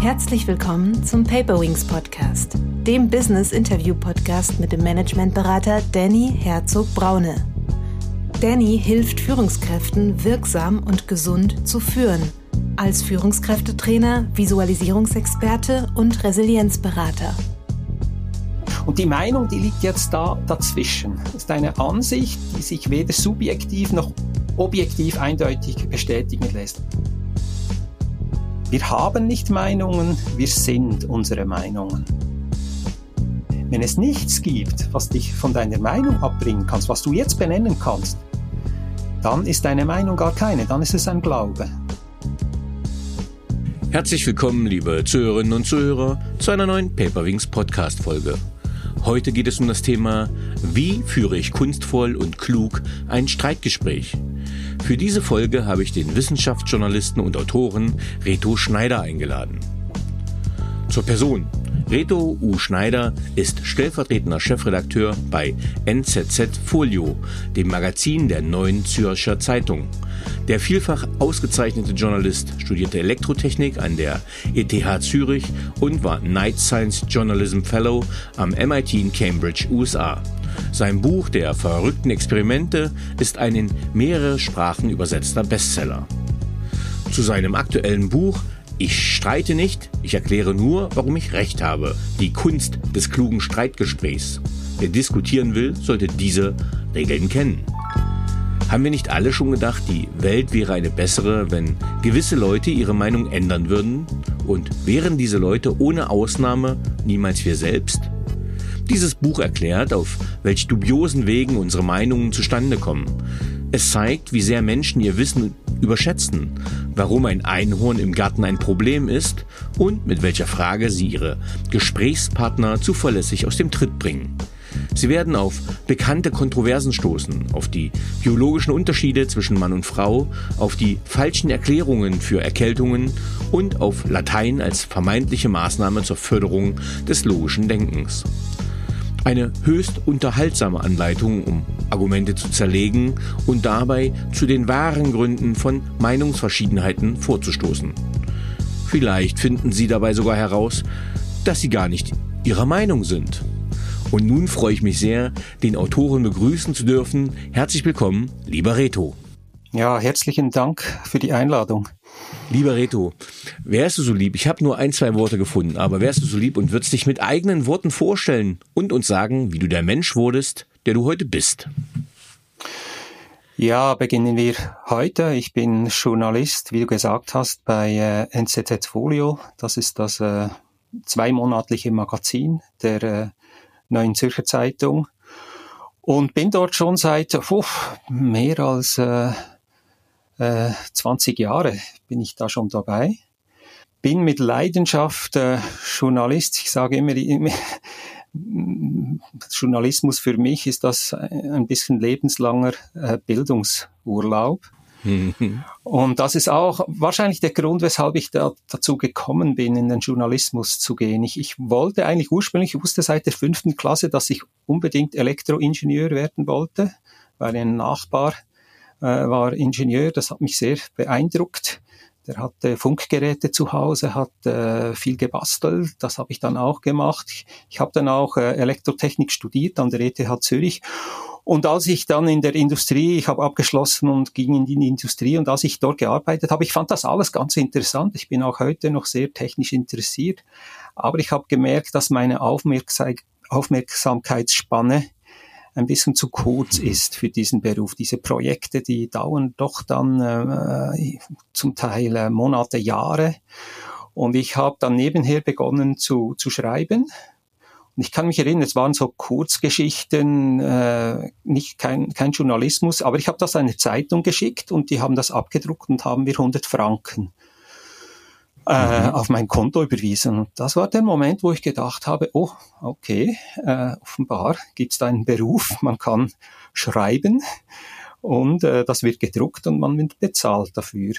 Herzlich willkommen zum Paperwings Podcast, dem Business Interview Podcast mit dem Managementberater Danny Herzog Braune. Danny hilft Führungskräften wirksam und gesund zu führen, als Führungskräftetrainer, Visualisierungsexperte und Resilienzberater. Und die Meinung, die liegt jetzt da dazwischen. Das ist eine Ansicht, die sich weder subjektiv noch objektiv eindeutig bestätigen lässt. Wir haben nicht Meinungen, wir sind unsere Meinungen. Wenn es nichts gibt, was dich von deiner Meinung abbringen kannst, was du jetzt benennen kannst, dann ist deine Meinung gar keine, dann ist es ein Glaube. Herzlich willkommen, liebe Zuhörerinnen und Zuhörer, zu einer neuen Paperwings Podcast Folge. Heute geht es um das Thema, wie führe ich kunstvoll und klug ein Streitgespräch? Für diese Folge habe ich den Wissenschaftsjournalisten und Autoren Reto Schneider eingeladen. Zur Person. Reto U. Schneider ist stellvertretender Chefredakteur bei NZZ Folio, dem Magazin der Neuen Zürcher Zeitung. Der vielfach ausgezeichnete Journalist studierte Elektrotechnik an der ETH Zürich und war Night Science Journalism Fellow am MIT in Cambridge, USA. Sein Buch Der verrückten Experimente ist ein in mehrere Sprachen übersetzter Bestseller. Zu seinem aktuellen Buch ich streite nicht, ich erkläre nur, warum ich recht habe. Die Kunst des klugen Streitgesprächs. Wer diskutieren will, sollte diese Regeln kennen. Haben wir nicht alle schon gedacht, die Welt wäre eine bessere, wenn gewisse Leute ihre Meinung ändern würden? Und wären diese Leute ohne Ausnahme niemals wir selbst? Dieses Buch erklärt, auf welch dubiosen Wegen unsere Meinungen zustande kommen. Es zeigt, wie sehr Menschen ihr Wissen überschätzen, warum ein Einhorn im Garten ein Problem ist und mit welcher Frage sie ihre Gesprächspartner zuverlässig aus dem Tritt bringen. Sie werden auf bekannte Kontroversen stoßen, auf die biologischen Unterschiede zwischen Mann und Frau, auf die falschen Erklärungen für Erkältungen und auf Latein als vermeintliche Maßnahme zur Förderung des logischen Denkens. Eine höchst unterhaltsame Anleitung, um Argumente zu zerlegen und dabei zu den wahren Gründen von Meinungsverschiedenheiten vorzustoßen. Vielleicht finden Sie dabei sogar heraus, dass Sie gar nicht Ihrer Meinung sind. Und nun freue ich mich sehr, den Autoren begrüßen zu dürfen. Herzlich willkommen, lieber Reto. Ja, herzlichen Dank für die Einladung. Lieber Reto, wärst du so lieb, ich habe nur ein, zwei Worte gefunden, aber wärst du so lieb und würdest dich mit eigenen Worten vorstellen und uns sagen, wie du der Mensch wurdest, der du heute bist? Ja, beginnen wir heute. Ich bin Journalist, wie du gesagt hast, bei äh, NZZ Folio. Das ist das äh, zweimonatliche Magazin der äh, Neuen Zürcher Zeitung und bin dort schon seit uff, mehr als äh, äh, 20 Jahre bin ich da schon dabei. Bin mit Leidenschaft äh, Journalist. Ich sage immer, immer Journalismus für mich ist das ein bisschen lebenslanger äh, Bildungsurlaub. Und das ist auch wahrscheinlich der Grund, weshalb ich da, dazu gekommen bin, in den Journalismus zu gehen. Ich, ich wollte eigentlich ursprünglich, ich wusste seit der fünften Klasse, dass ich unbedingt Elektroingenieur werden wollte, weil ein Nachbar äh, war Ingenieur, das hat mich sehr beeindruckt. Der hatte Funkgeräte zu Hause, hat äh, viel gebastelt, das habe ich dann auch gemacht. Ich, ich habe dann auch äh, Elektrotechnik studiert an der ETH Zürich. Und als ich dann in der Industrie, ich habe abgeschlossen und ging in die Industrie und als ich dort gearbeitet habe, ich fand das alles ganz interessant. Ich bin auch heute noch sehr technisch interessiert, aber ich habe gemerkt, dass meine Aufmerksamkeitsspanne ein bisschen zu kurz ist für diesen Beruf. Diese Projekte, die dauern doch dann äh, zum Teil äh, Monate, Jahre. Und ich habe dann nebenher begonnen zu, zu schreiben. Und ich kann mich erinnern, es waren so Kurzgeschichten, äh, nicht kein, kein Journalismus, aber ich habe das einer Zeitung geschickt und die haben das abgedruckt und haben mir 100 Franken äh, mhm. auf mein Konto überwiesen. Und das war der Moment, wo ich gedacht habe, oh, okay, äh, offenbar gibt es da einen Beruf, man kann schreiben und äh, das wird gedruckt und man wird bezahlt dafür.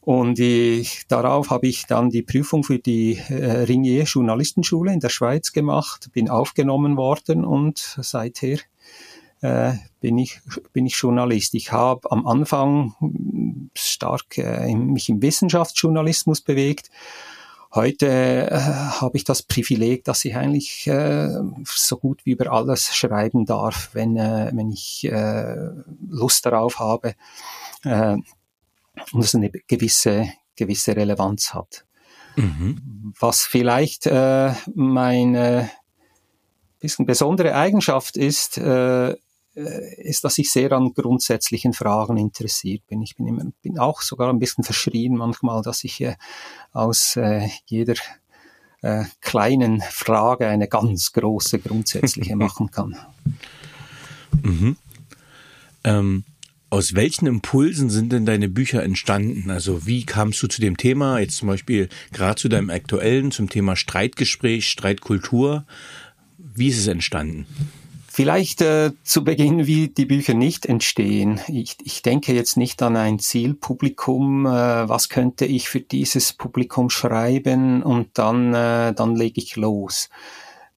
Und ich, darauf habe ich dann die Prüfung für die äh, Ringier Journalistenschule in der Schweiz gemacht, bin aufgenommen worden und seither äh, bin ich bin ich Journalist. Ich habe am Anfang stark äh, mich im Wissenschaftsjournalismus bewegt. Heute äh, habe ich das Privileg, dass ich eigentlich äh, so gut wie über alles schreiben darf, wenn, äh, wenn ich äh, Lust darauf habe äh, und es eine gewisse, gewisse Relevanz hat. Mhm. Was vielleicht äh, meine bisschen besondere Eigenschaft ist, äh, äh, ist, dass ich sehr an grundsätzlichen Fragen interessiert bin. Ich bin, immer, bin auch sogar ein bisschen verschrien manchmal, dass ich äh, aus äh, jeder äh, kleinen Frage eine ganz große grundsätzliche machen kann. Mhm. Ähm, aus welchen Impulsen sind denn deine Bücher entstanden? Also wie kamst du zu dem Thema, jetzt zum Beispiel gerade zu deinem aktuellen, zum Thema Streitgespräch, Streitkultur? Wie ist es entstanden? Vielleicht äh, zu Beginn, wie die Bücher nicht entstehen. Ich, ich denke jetzt nicht an ein Zielpublikum, äh, was könnte ich für dieses Publikum schreiben und dann, äh, dann lege ich los.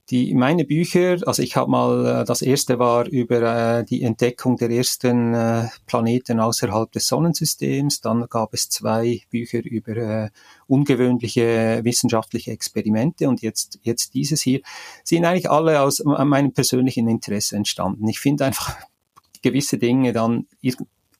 Die, meine Bücher, also ich habe mal, äh, das erste war über äh, die Entdeckung der ersten äh, Planeten außerhalb des Sonnensystems. Dann gab es zwei Bücher über äh, ungewöhnliche wissenschaftliche Experimente und jetzt, jetzt dieses hier, sind eigentlich alle aus meinem persönlichen Interesse entstanden. Ich finde einfach gewisse Dinge dann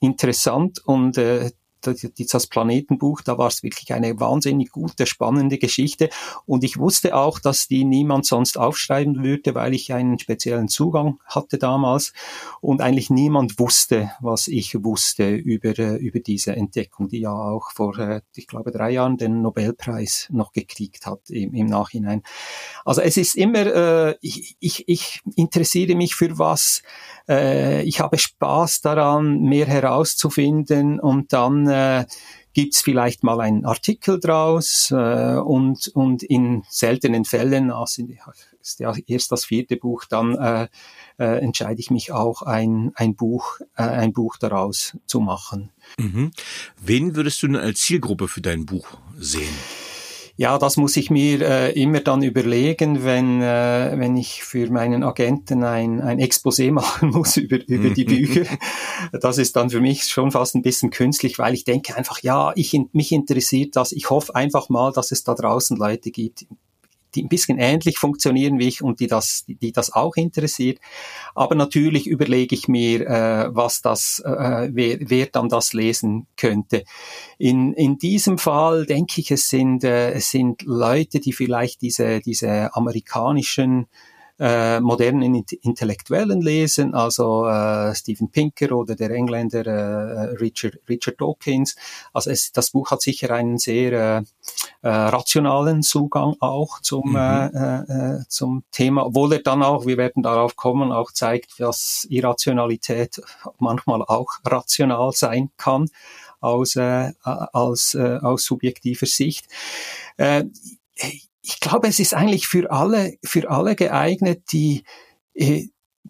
interessant und äh, das Planetenbuch, da war es wirklich eine wahnsinnig gute, spannende Geschichte. Und ich wusste auch, dass die niemand sonst aufschreiben würde, weil ich einen speziellen Zugang hatte damals und eigentlich niemand wusste, was ich wusste über, äh, über diese Entdeckung, die ja auch vor, äh, ich glaube, drei Jahren den Nobelpreis noch gekriegt hat im, im Nachhinein. Also es ist immer, äh, ich, ich, ich interessiere mich für was, ich habe Spaß daran, mehr herauszufinden und dann äh, gibt's vielleicht mal einen Artikel draus äh, und, und in seltenen Fällen, also ist ja erst das vierte Buch, dann äh, äh, entscheide ich mich auch ein, ein Buch äh, ein Buch daraus zu machen. Mhm. Wen würdest du denn als Zielgruppe für dein Buch sehen? Ja, das muss ich mir äh, immer dann überlegen, wenn, äh, wenn ich für meinen Agenten ein, ein Exposé machen muss über, über die Bücher. Das ist dann für mich schon fast ein bisschen künstlich, weil ich denke einfach, ja, ich, mich interessiert das. Ich hoffe einfach mal, dass es da draußen Leute gibt, die ein bisschen ähnlich funktionieren wie ich und die das, die das auch interessiert. Aber natürlich überlege ich mir, äh, was das, äh, wer, wer dann das lesen könnte. In, in diesem Fall denke ich, es sind, äh, es sind Leute, die vielleicht diese, diese amerikanischen äh, modernen Intellektuellen lesen, also äh, Steven Pinker oder der Engländer äh, Richard, Richard Dawkins. Also es, das Buch hat sicher einen sehr äh, äh, rationalen Zugang auch zum, mhm. äh, äh, zum Thema, obwohl er dann auch, wir werden darauf kommen, auch zeigt, dass Irrationalität manchmal auch rational sein kann aus, äh, als, äh, aus subjektiver Sicht. Äh, ich glaube, es ist eigentlich für alle, für alle geeignet, die äh,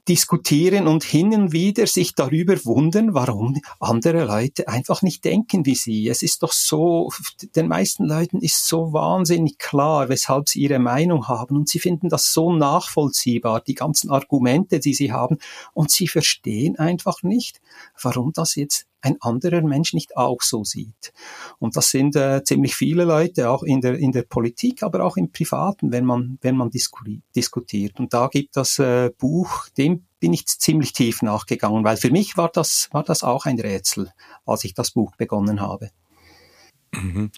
diskutieren und hin und wieder sich darüber wundern, warum andere Leute einfach nicht denken wie sie. Es ist doch so, den meisten Leuten ist so wahnsinnig klar, weshalb sie ihre Meinung haben und sie finden das so nachvollziehbar, die ganzen Argumente, die sie haben und sie verstehen einfach nicht, warum das jetzt ein anderer Mensch nicht auch so sieht. Und das sind äh, ziemlich viele Leute, auch in der, in der Politik, aber auch im Privaten, wenn man, wenn man diskutiert. Und da gibt das äh, Buch, dem bin ich ziemlich tief nachgegangen, weil für mich war das, war das auch ein Rätsel, als ich das Buch begonnen habe. Mhm.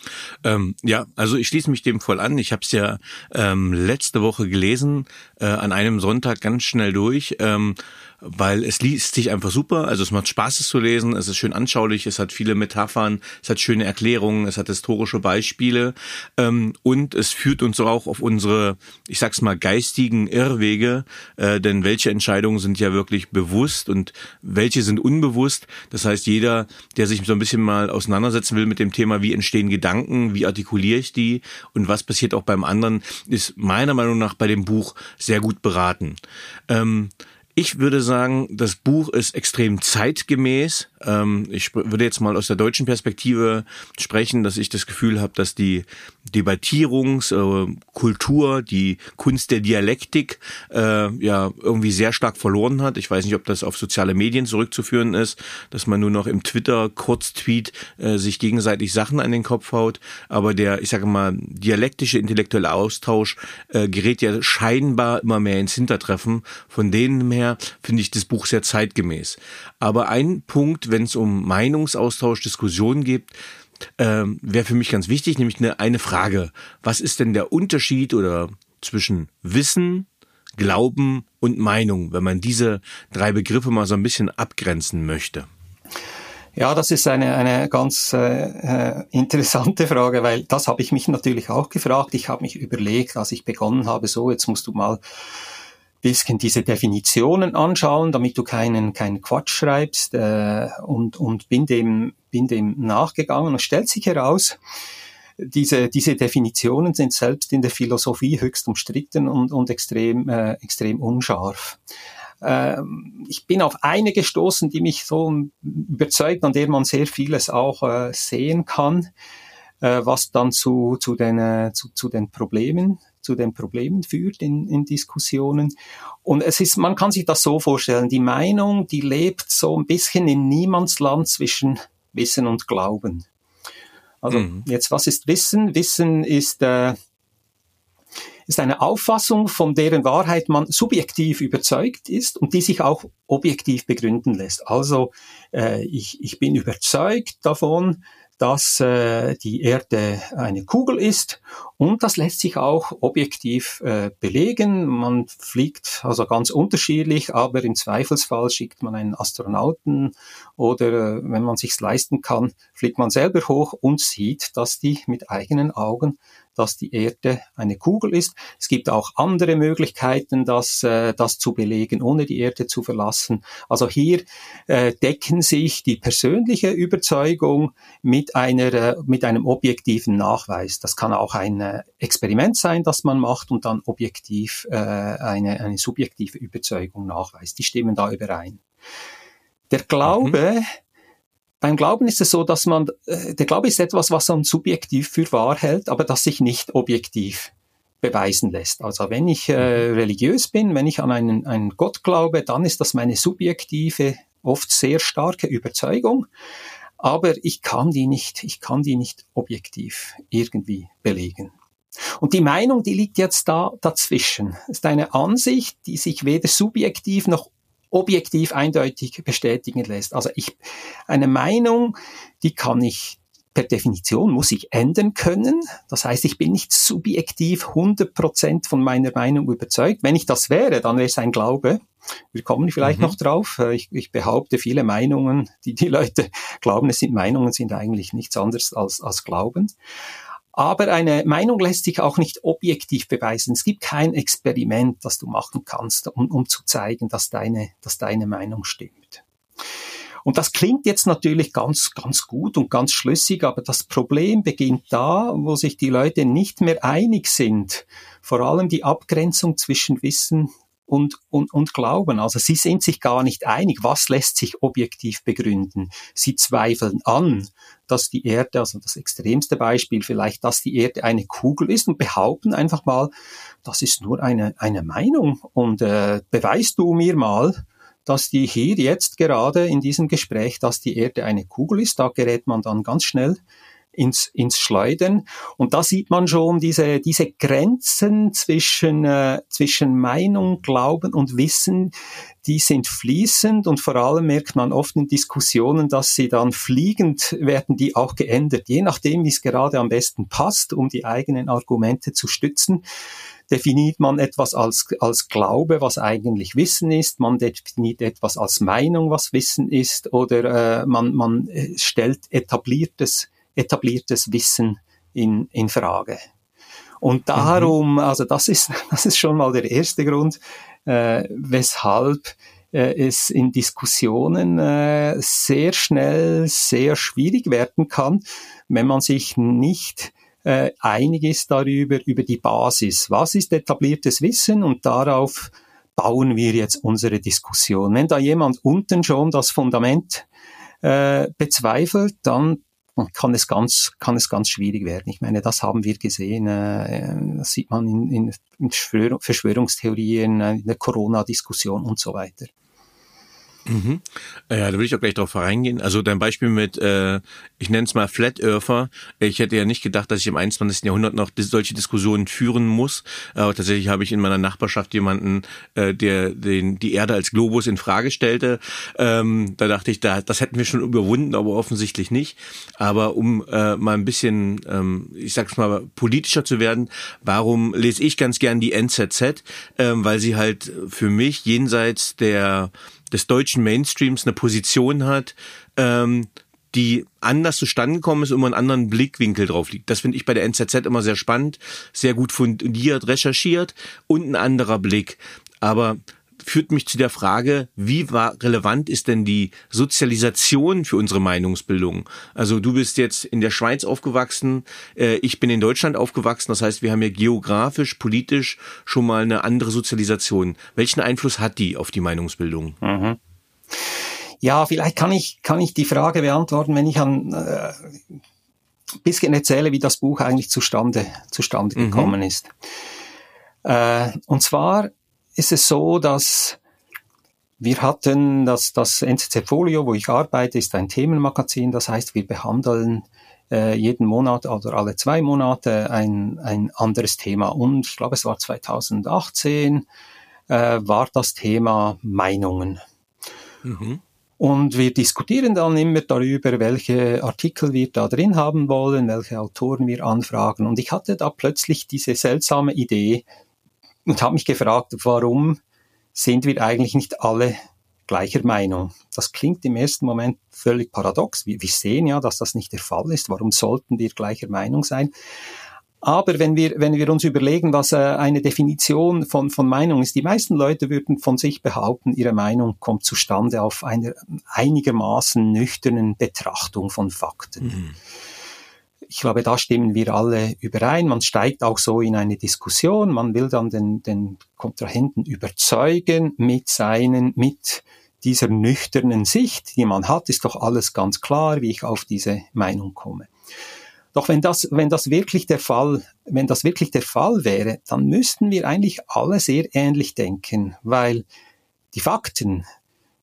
Ähm, ja, also ich schließe mich dem voll an. Ich habe es ja ähm, letzte Woche gelesen, äh, an einem Sonntag ganz schnell durch. Ähm, weil es liest sich einfach super. Also es macht Spaß, es zu lesen. Es ist schön anschaulich. Es hat viele Metaphern. Es hat schöne Erklärungen. Es hat historische Beispiele. Ähm, und es führt uns auch auf unsere, ich sag's mal, geistigen Irrwege. Äh, denn welche Entscheidungen sind ja wirklich bewusst und welche sind unbewusst? Das heißt, jeder, der sich so ein bisschen mal auseinandersetzen will mit dem Thema, wie entstehen Gedanken, wie artikuliere ich die und was passiert auch beim anderen, ist meiner Meinung nach bei dem Buch sehr gut beraten. Ähm, Ich würde sagen, das Buch ist extrem zeitgemäß. Ähm, ich würde jetzt mal aus der deutschen Perspektive sprechen, dass ich das Gefühl habe, dass die Debattierungskultur, äh, die Kunst der Dialektik äh, ja irgendwie sehr stark verloren hat. Ich weiß nicht, ob das auf soziale Medien zurückzuführen ist, dass man nur noch im Twitter Kurztweet äh, sich gegenseitig Sachen an den Kopf haut. Aber der, ich sage mal, dialektische intellektuelle Austausch gerät ja scheinbar immer mehr ins Hintertreffen. Von denen her her finde ich das Buch sehr zeitgemäß. Aber ein Punkt, wenn es um Meinungsaustausch, Diskussionen geht, äh, wäre für mich ganz wichtig, nämlich eine, eine Frage. Was ist denn der Unterschied oder zwischen Wissen, Glauben und Meinung, wenn man diese drei Begriffe mal so ein bisschen abgrenzen möchte? Ja, das ist eine, eine ganz äh, äh interessante Frage, weil das habe ich mich natürlich auch gefragt. Ich habe mich überlegt, als ich begonnen habe, so, jetzt musst du mal bisschen diese Definitionen anschauen, damit du keinen, keinen Quatsch schreibst äh, und, und bin, dem, bin dem nachgegangen und stellt sich heraus, diese, diese Definitionen sind selbst in der Philosophie höchst umstritten und, und extrem, äh, extrem unscharf. Äh, ich bin auf eine gestoßen, die mich so überzeugt, an der man sehr vieles auch äh, sehen kann, äh, was dann zu, zu, den, äh, zu, zu den Problemen zu den Problemen führt in, in Diskussionen. Und es ist, man kann sich das so vorstellen, die Meinung, die lebt so ein bisschen in Niemandsland zwischen Wissen und Glauben. Also mhm. jetzt, was ist Wissen? Wissen ist, äh, ist eine Auffassung, von deren Wahrheit man subjektiv überzeugt ist und die sich auch objektiv begründen lässt. Also äh, ich, ich bin überzeugt davon, dass äh, die Erde eine Kugel ist und das lässt sich auch objektiv äh, belegen. Man fliegt also ganz unterschiedlich, aber im Zweifelsfall schickt man einen Astronauten oder äh, wenn man sich's leisten kann, fliegt man selber hoch und sieht, dass die mit eigenen Augen dass die Erde eine Kugel ist. Es gibt auch andere Möglichkeiten, das, äh, das zu belegen, ohne die Erde zu verlassen. Also hier äh, decken sich die persönliche Überzeugung mit einer, äh, mit einem objektiven Nachweis. Das kann auch ein äh, Experiment sein, das man macht und dann objektiv äh, eine, eine subjektive Überzeugung nachweist. Die stimmen da überein. Der Glaube mhm. Beim Glauben ist es so, dass man, äh, der Glaube ist etwas, was man subjektiv für wahr hält, aber das sich nicht objektiv beweisen lässt. Also wenn ich äh, mhm. religiös bin, wenn ich an einen, einen Gott glaube, dann ist das meine subjektive, oft sehr starke Überzeugung. Aber ich kann die nicht, ich kann die nicht objektiv irgendwie belegen. Und die Meinung, die liegt jetzt da dazwischen. Ist eine Ansicht, die sich weder subjektiv noch objektiv eindeutig bestätigen lässt. Also ich, eine Meinung, die kann ich per Definition muss ich ändern können. Das heißt, ich bin nicht subjektiv 100% von meiner Meinung überzeugt. Wenn ich das wäre, dann wäre es ein Glaube. Wir kommen vielleicht mhm. noch drauf. Ich, ich, behaupte, viele Meinungen, die die Leute glauben, es sind Meinungen, sind eigentlich nichts anderes als, als Glauben. Aber eine Meinung lässt sich auch nicht objektiv beweisen. Es gibt kein Experiment, das du machen kannst, um, um zu zeigen, dass deine, dass deine Meinung stimmt. Und das klingt jetzt natürlich ganz, ganz gut und ganz schlüssig, aber das Problem beginnt da, wo sich die Leute nicht mehr einig sind. Vor allem die Abgrenzung zwischen Wissen und, und, und Glauben. Also sie sind sich gar nicht einig, was lässt sich objektiv begründen. Sie zweifeln an, dass die Erde, also das extremste Beispiel vielleicht, dass die Erde eine Kugel ist und behaupten einfach mal, das ist nur eine, eine Meinung und äh, beweist du mir mal, dass die hier jetzt gerade in diesem Gespräch, dass die Erde eine Kugel ist, da gerät man dann ganz schnell ins, ins Schleudern. Und da sieht man schon diese, diese Grenzen zwischen, äh, zwischen Meinung, Glauben und Wissen, die sind fließend und vor allem merkt man oft in Diskussionen, dass sie dann fliegend werden, die auch geändert, je nachdem, wie es gerade am besten passt, um die eigenen Argumente zu stützen definiert man etwas als, als Glaube, was eigentlich Wissen ist, man definiert etwas als Meinung, was Wissen ist, oder äh, man, man äh, stellt etabliertes etabliertes Wissen in, in Frage. Und darum, mhm. also das ist, das ist schon mal der erste Grund, äh, weshalb äh, es in Diskussionen äh, sehr schnell sehr schwierig werden kann, wenn man sich nicht äh, einig ist darüber, über die Basis. Was ist etabliertes Wissen und darauf bauen wir jetzt unsere Diskussion. Wenn da jemand unten schon das Fundament äh, bezweifelt, dann kann es ganz, kann es ganz schwierig werden. Ich meine, das haben wir gesehen, äh, das sieht man in, in Verschwörungstheorien, äh, in der Corona-Diskussion und so weiter. Mhm. Äh, ja, da will ich auch gleich drauf reingehen. Also dein Beispiel mit, äh, ich nenne es mal Flat Earther. Ich hätte ja nicht gedacht, dass ich im 21. Jahrhundert noch solche Diskussionen führen muss. Aber tatsächlich habe ich in meiner Nachbarschaft jemanden, äh, der den, die Erde als Globus in Frage stellte. Ähm, da dachte ich, da, das hätten wir schon überwunden, aber offensichtlich nicht. Aber um äh, mal ein bisschen, ähm, ich sag's mal, politischer zu werden, warum lese ich ganz gern die NZZ? Ähm, weil sie halt für mich jenseits der des deutschen Mainstreams eine Position hat, ähm, die anders zustande gekommen ist, immer einen anderen Blickwinkel drauf liegt. Das finde ich bei der NZZ immer sehr spannend, sehr gut fundiert, recherchiert und ein anderer Blick. Aber führt mich zu der Frage, wie war, relevant ist denn die Sozialisation für unsere Meinungsbildung? Also du bist jetzt in der Schweiz aufgewachsen, äh, ich bin in Deutschland aufgewachsen, das heißt, wir haben ja geografisch, politisch schon mal eine andere Sozialisation. Welchen Einfluss hat die auf die Meinungsbildung? Mhm. Ja, vielleicht kann ich, kann ich die Frage beantworten, wenn ich an äh, bisschen erzähle, wie das Buch eigentlich zustande, zustande mhm. gekommen ist. Äh, und zwar ist es so, dass wir hatten das, das NCC Folio, wo ich arbeite, ist ein Themenmagazin. Das heißt, wir behandeln äh, jeden Monat oder alle zwei Monate ein, ein anderes Thema. Und ich glaube, es war 2018, äh, war das Thema Meinungen. Mhm. Und wir diskutieren dann immer darüber, welche Artikel wir da drin haben wollen, welche Autoren wir anfragen. Und ich hatte da plötzlich diese seltsame Idee, und habe mich gefragt, warum sind wir eigentlich nicht alle gleicher Meinung? Das klingt im ersten Moment völlig paradox. Wir, wir sehen ja, dass das nicht der Fall ist. Warum sollten wir gleicher Meinung sein? Aber wenn wir, wenn wir uns überlegen, was äh, eine Definition von, von Meinung ist, die meisten Leute würden von sich behaupten, ihre Meinung kommt zustande auf einer einigermaßen nüchternen Betrachtung von Fakten. Mhm ich glaube, da stimmen wir alle überein. Man steigt auch so in eine Diskussion. Man will dann den, den Kontrahenten überzeugen mit seinen, mit dieser nüchternen Sicht, die man hat, ist doch alles ganz klar, wie ich auf diese Meinung komme. Doch wenn das, wenn das wirklich der Fall, wenn das wirklich der Fall wäre, dann müssten wir eigentlich alle sehr ähnlich denken, weil die Fakten,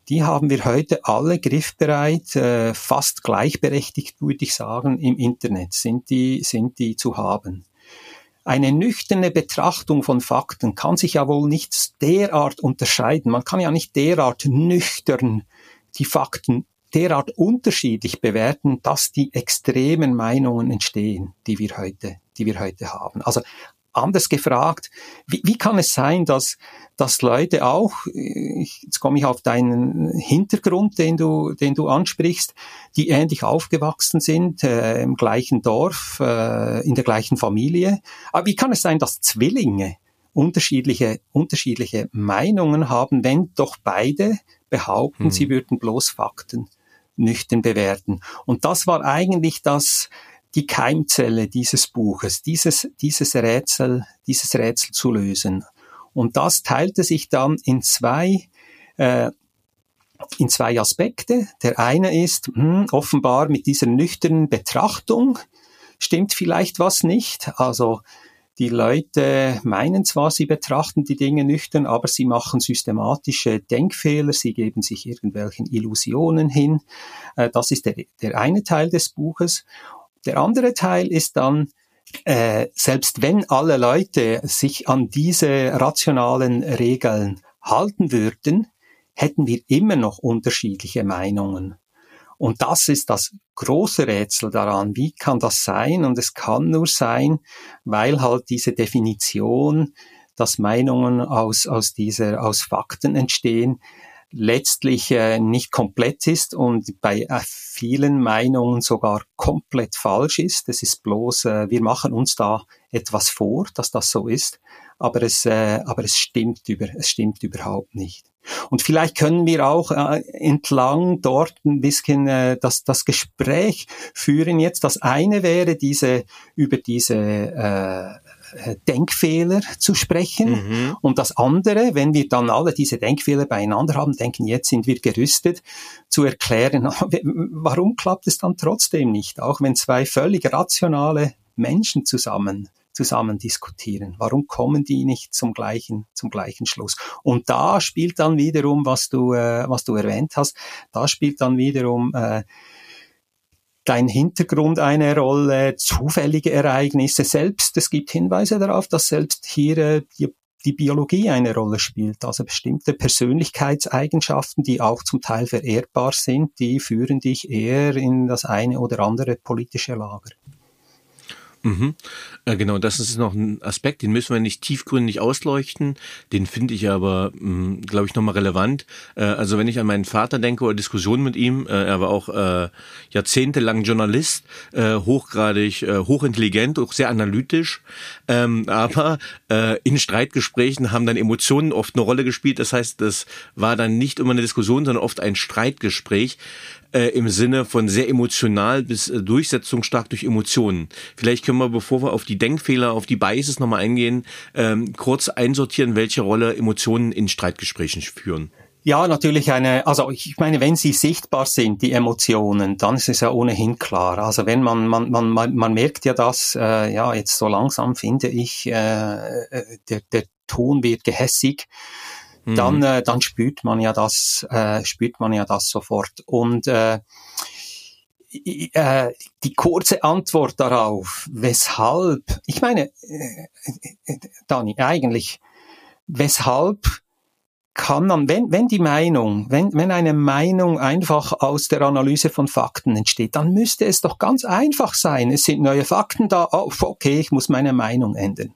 die haben wir heute alle griffbereit, äh, fast gleichberechtigt, würde ich sagen, im Internet sind die, sind die zu haben. Eine nüchterne Betrachtung von Fakten kann sich ja wohl nicht derart unterscheiden. Man kann ja nicht derart nüchtern die Fakten derart unterschiedlich bewerten, dass die extremen Meinungen entstehen, die wir heute, die wir heute haben. Also anders gefragt, wie, wie kann es sein, dass, dass Leute auch, ich, jetzt komme ich auf deinen Hintergrund, den du, den du ansprichst, die ähnlich aufgewachsen sind, äh, im gleichen Dorf, äh, in der gleichen Familie, aber wie kann es sein, dass Zwillinge unterschiedliche, unterschiedliche Meinungen haben, wenn doch beide behaupten, hm. sie würden bloß Fakten nüchtern bewerten. Und das war eigentlich das, die Keimzelle dieses Buches, dieses, dieses Rätsel, dieses Rätsel zu lösen. Und das teilte sich dann in zwei, äh, in zwei Aspekte. Der eine ist, hm, offenbar mit dieser nüchternen Betrachtung stimmt vielleicht was nicht. Also die Leute meinen zwar, sie betrachten die Dinge nüchtern, aber sie machen systematische Denkfehler, sie geben sich irgendwelchen Illusionen hin. Äh, das ist der, der eine Teil des Buches. Der andere Teil ist dann, äh, selbst wenn alle Leute sich an diese rationalen Regeln halten würden, hätten wir immer noch unterschiedliche Meinungen. Und das ist das große Rätsel daran. Wie kann das sein? Und es kann nur sein, weil halt diese Definition, dass Meinungen aus, aus dieser, aus Fakten entstehen, letztlich äh, nicht komplett ist und bei äh, vielen Meinungen sogar komplett falsch ist. Es ist bloß, äh, wir machen uns da etwas vor, dass das so ist, aber es, äh, aber es stimmt über, es stimmt überhaupt nicht. Und vielleicht können wir auch äh, entlang dort ein bisschen äh, das, das Gespräch führen jetzt. Das eine wäre diese über diese äh, Denkfehler zu sprechen. Mhm. Und das andere, wenn wir dann alle diese Denkfehler beieinander haben, denken, jetzt sind wir gerüstet, zu erklären, warum klappt es dann trotzdem nicht, auch wenn zwei völlig rationale Menschen zusammen zusammen diskutieren. Warum kommen die nicht zum gleichen, zum gleichen Schluss? Und da spielt dann wiederum, was du, äh, was du erwähnt hast, da spielt dann wiederum äh, dein Hintergrund eine Rolle, zufällige Ereignisse selbst. Es gibt Hinweise darauf, dass selbst hier äh, die, die Biologie eine Rolle spielt. Also bestimmte Persönlichkeitseigenschaften, die auch zum Teil vererbbar sind, die führen dich eher in das eine oder andere politische Lager. Mhm. Äh, genau, das ist noch ein Aspekt, den müssen wir nicht tiefgründig ausleuchten. Den finde ich aber, hm, glaube ich, nochmal relevant. Äh, also wenn ich an meinen Vater denke oder Diskussionen mit ihm, äh, er war auch äh, jahrzehntelang Journalist, äh, hochgradig, äh, hochintelligent, auch sehr analytisch. Ähm, aber äh, in Streitgesprächen haben dann Emotionen oft eine Rolle gespielt. Das heißt, das war dann nicht immer eine Diskussion, sondern oft ein Streitgespräch äh, im Sinne von sehr emotional bis äh, durchsetzungsstark durch Emotionen. Vielleicht können wir, bevor wir auf die Denkfehler, auf die Biases nochmal eingehen, ähm, kurz einsortieren, welche Rolle Emotionen in Streitgesprächen führen. Ja, natürlich eine, also ich meine, wenn sie sichtbar sind, die Emotionen, dann ist es ja ohnehin klar. Also wenn man, man, man, man, merkt ja das, äh, ja, jetzt so langsam finde ich, äh, äh der, der Ton wird gehässig dann, mhm. äh, dann spürt man ja das, äh, spürt man ja das sofort. Und äh, äh, die kurze Antwort darauf, weshalb, ich meine, äh, äh, Dani, eigentlich, weshalb kann man, wenn, wenn die Meinung, wenn, wenn eine Meinung einfach aus der Analyse von Fakten entsteht, dann müsste es doch ganz einfach sein. Es sind neue Fakten da, oh, okay, ich muss meine Meinung ändern.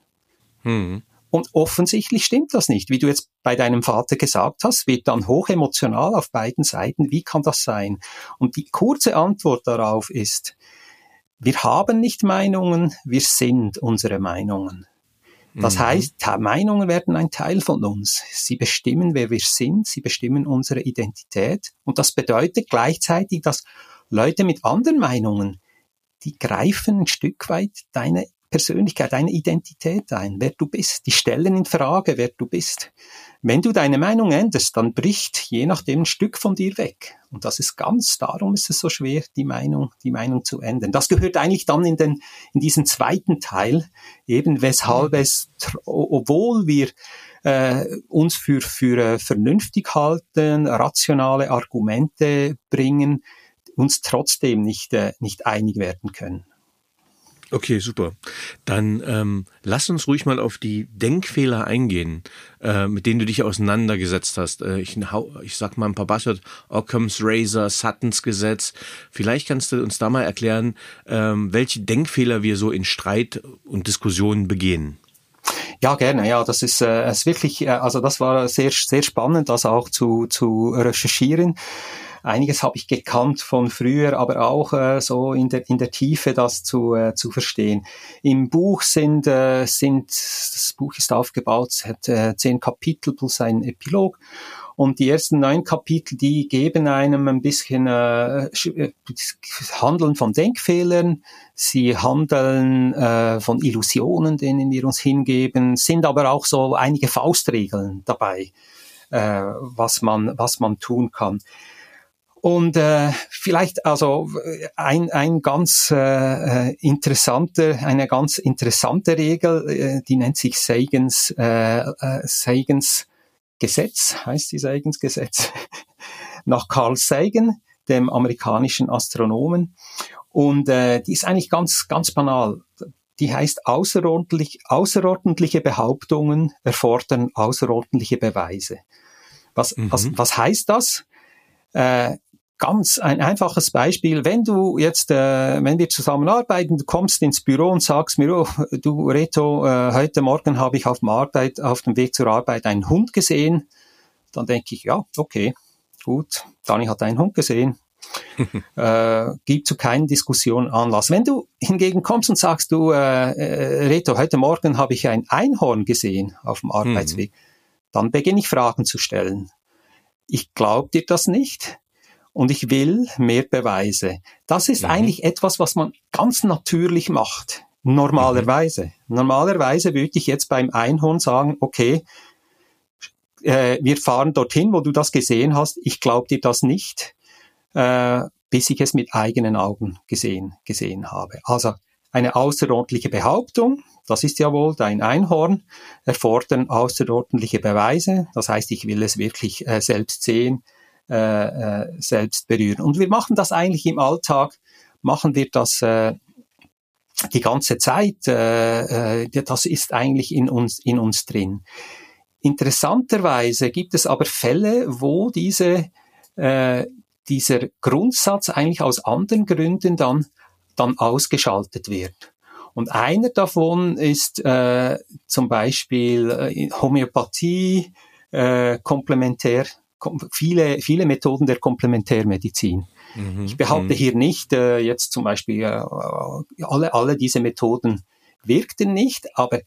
Mhm. Und offensichtlich stimmt das nicht. Wie du jetzt bei deinem Vater gesagt hast, wird dann hochemotional auf beiden Seiten. Wie kann das sein? Und die kurze Antwort darauf ist, wir haben nicht Meinungen, wir sind unsere Meinungen. Das mhm. heißt, Meinungen werden ein Teil von uns. Sie bestimmen, wer wir sind, sie bestimmen unsere Identität. Und das bedeutet gleichzeitig, dass Leute mit anderen Meinungen, die greifen ein Stück weit deine Persönlichkeit, deine Identität ein, wer du bist. Die stellen in Frage, wer du bist. Wenn du deine Meinung änderst, dann bricht je nachdem ein Stück von dir weg. Und das ist ganz, darum ist es so schwer, die Meinung, die Meinung zu ändern. Das gehört eigentlich dann in den, in diesen zweiten Teil, eben weshalb mhm. es, obwohl wir äh, uns für, für äh, vernünftig halten, rationale Argumente bringen, uns trotzdem nicht, äh, nicht einig werden können. Okay, super. Dann ähm, lass uns ruhig mal auf die Denkfehler eingehen, äh, mit denen du dich auseinandergesetzt hast. Äh, ich, ich sag mal ein paar Buzzwords, Occam's Razor, Suttons Gesetz. Vielleicht kannst du uns da mal erklären, ähm, welche Denkfehler wir so in Streit und Diskussionen begehen. Ja, gerne. Ja, das ist, äh, ist wirklich, äh, also das war sehr, sehr spannend, das auch zu, zu recherchieren. Einiges habe ich gekannt von früher, aber auch äh, so in der, in der Tiefe das zu, äh, zu verstehen. Im Buch sind, äh, sind, das Buch ist aufgebaut, es hat äh, zehn Kapitel plus ein Epilog. Und die ersten neun Kapitel, die geben einem ein bisschen äh, äh Handeln von Denkfehlern, sie handeln äh, von Illusionen, denen wir uns hingeben, sind aber auch so einige Faustregeln dabei, äh, was man was man tun kann. Und äh, vielleicht also ein, ein ganz äh, interessante, eine ganz interessante Regel, äh, die nennt sich Sagan's, äh, äh, Sagan's Gesetz, heißt die Sagan's Gesetz, nach Carl Sagan, dem amerikanischen Astronomen. Und äh, die ist eigentlich ganz, ganz banal. Die heißt außerordentlich, außerordentliche Behauptungen erfordern außerordentliche Beweise. Was, mhm. was, was heißt das? Äh, ganz ein einfaches Beispiel. Wenn du jetzt, äh, wenn wir zusammenarbeiten, du kommst ins Büro und sagst mir, oh, du Reto, äh, heute Morgen habe ich auf dem, Arbeit, auf dem Weg zur Arbeit einen Hund gesehen, dann denke ich, ja, okay, gut, Dani hat einen Hund gesehen. äh, gibt zu keinen Diskussionen Anlass. Wenn du hingegen kommst und sagst, du äh, äh Reto, heute Morgen habe ich ein Einhorn gesehen auf dem Arbeitsweg, mhm. dann beginne ich Fragen zu stellen. Ich glaube dir das nicht und ich will mehr Beweise. Das ist mhm. eigentlich etwas, was man ganz natürlich macht Normalerweise. Mhm. Normalerweise würde ich jetzt beim Einhorn sagen, okay, äh, wir fahren dorthin, wo du das gesehen hast. Ich glaube dir das nicht, äh, bis ich es mit eigenen Augen gesehen, gesehen habe. Also eine außerordentliche Behauptung, das ist ja wohl dein Einhorn, erfordern außerordentliche Beweise. Das heißt, ich will es wirklich äh, selbst sehen, äh, äh, selbst berühren. Und wir machen das eigentlich im Alltag, machen wir das äh, die ganze Zeit. Äh, äh, das ist eigentlich in uns, in uns drin. Interessanterweise gibt es aber Fälle, wo diese, äh, dieser Grundsatz eigentlich aus anderen Gründen dann, dann ausgeschaltet wird. Und einer davon ist äh, zum Beispiel äh, Homöopathie, äh, Komplementär, kom viele, viele Methoden der Komplementärmedizin. Mhm. Ich behaupte mhm. hier nicht, äh, jetzt zum Beispiel, äh, alle, alle diese Methoden wirkten nicht, aber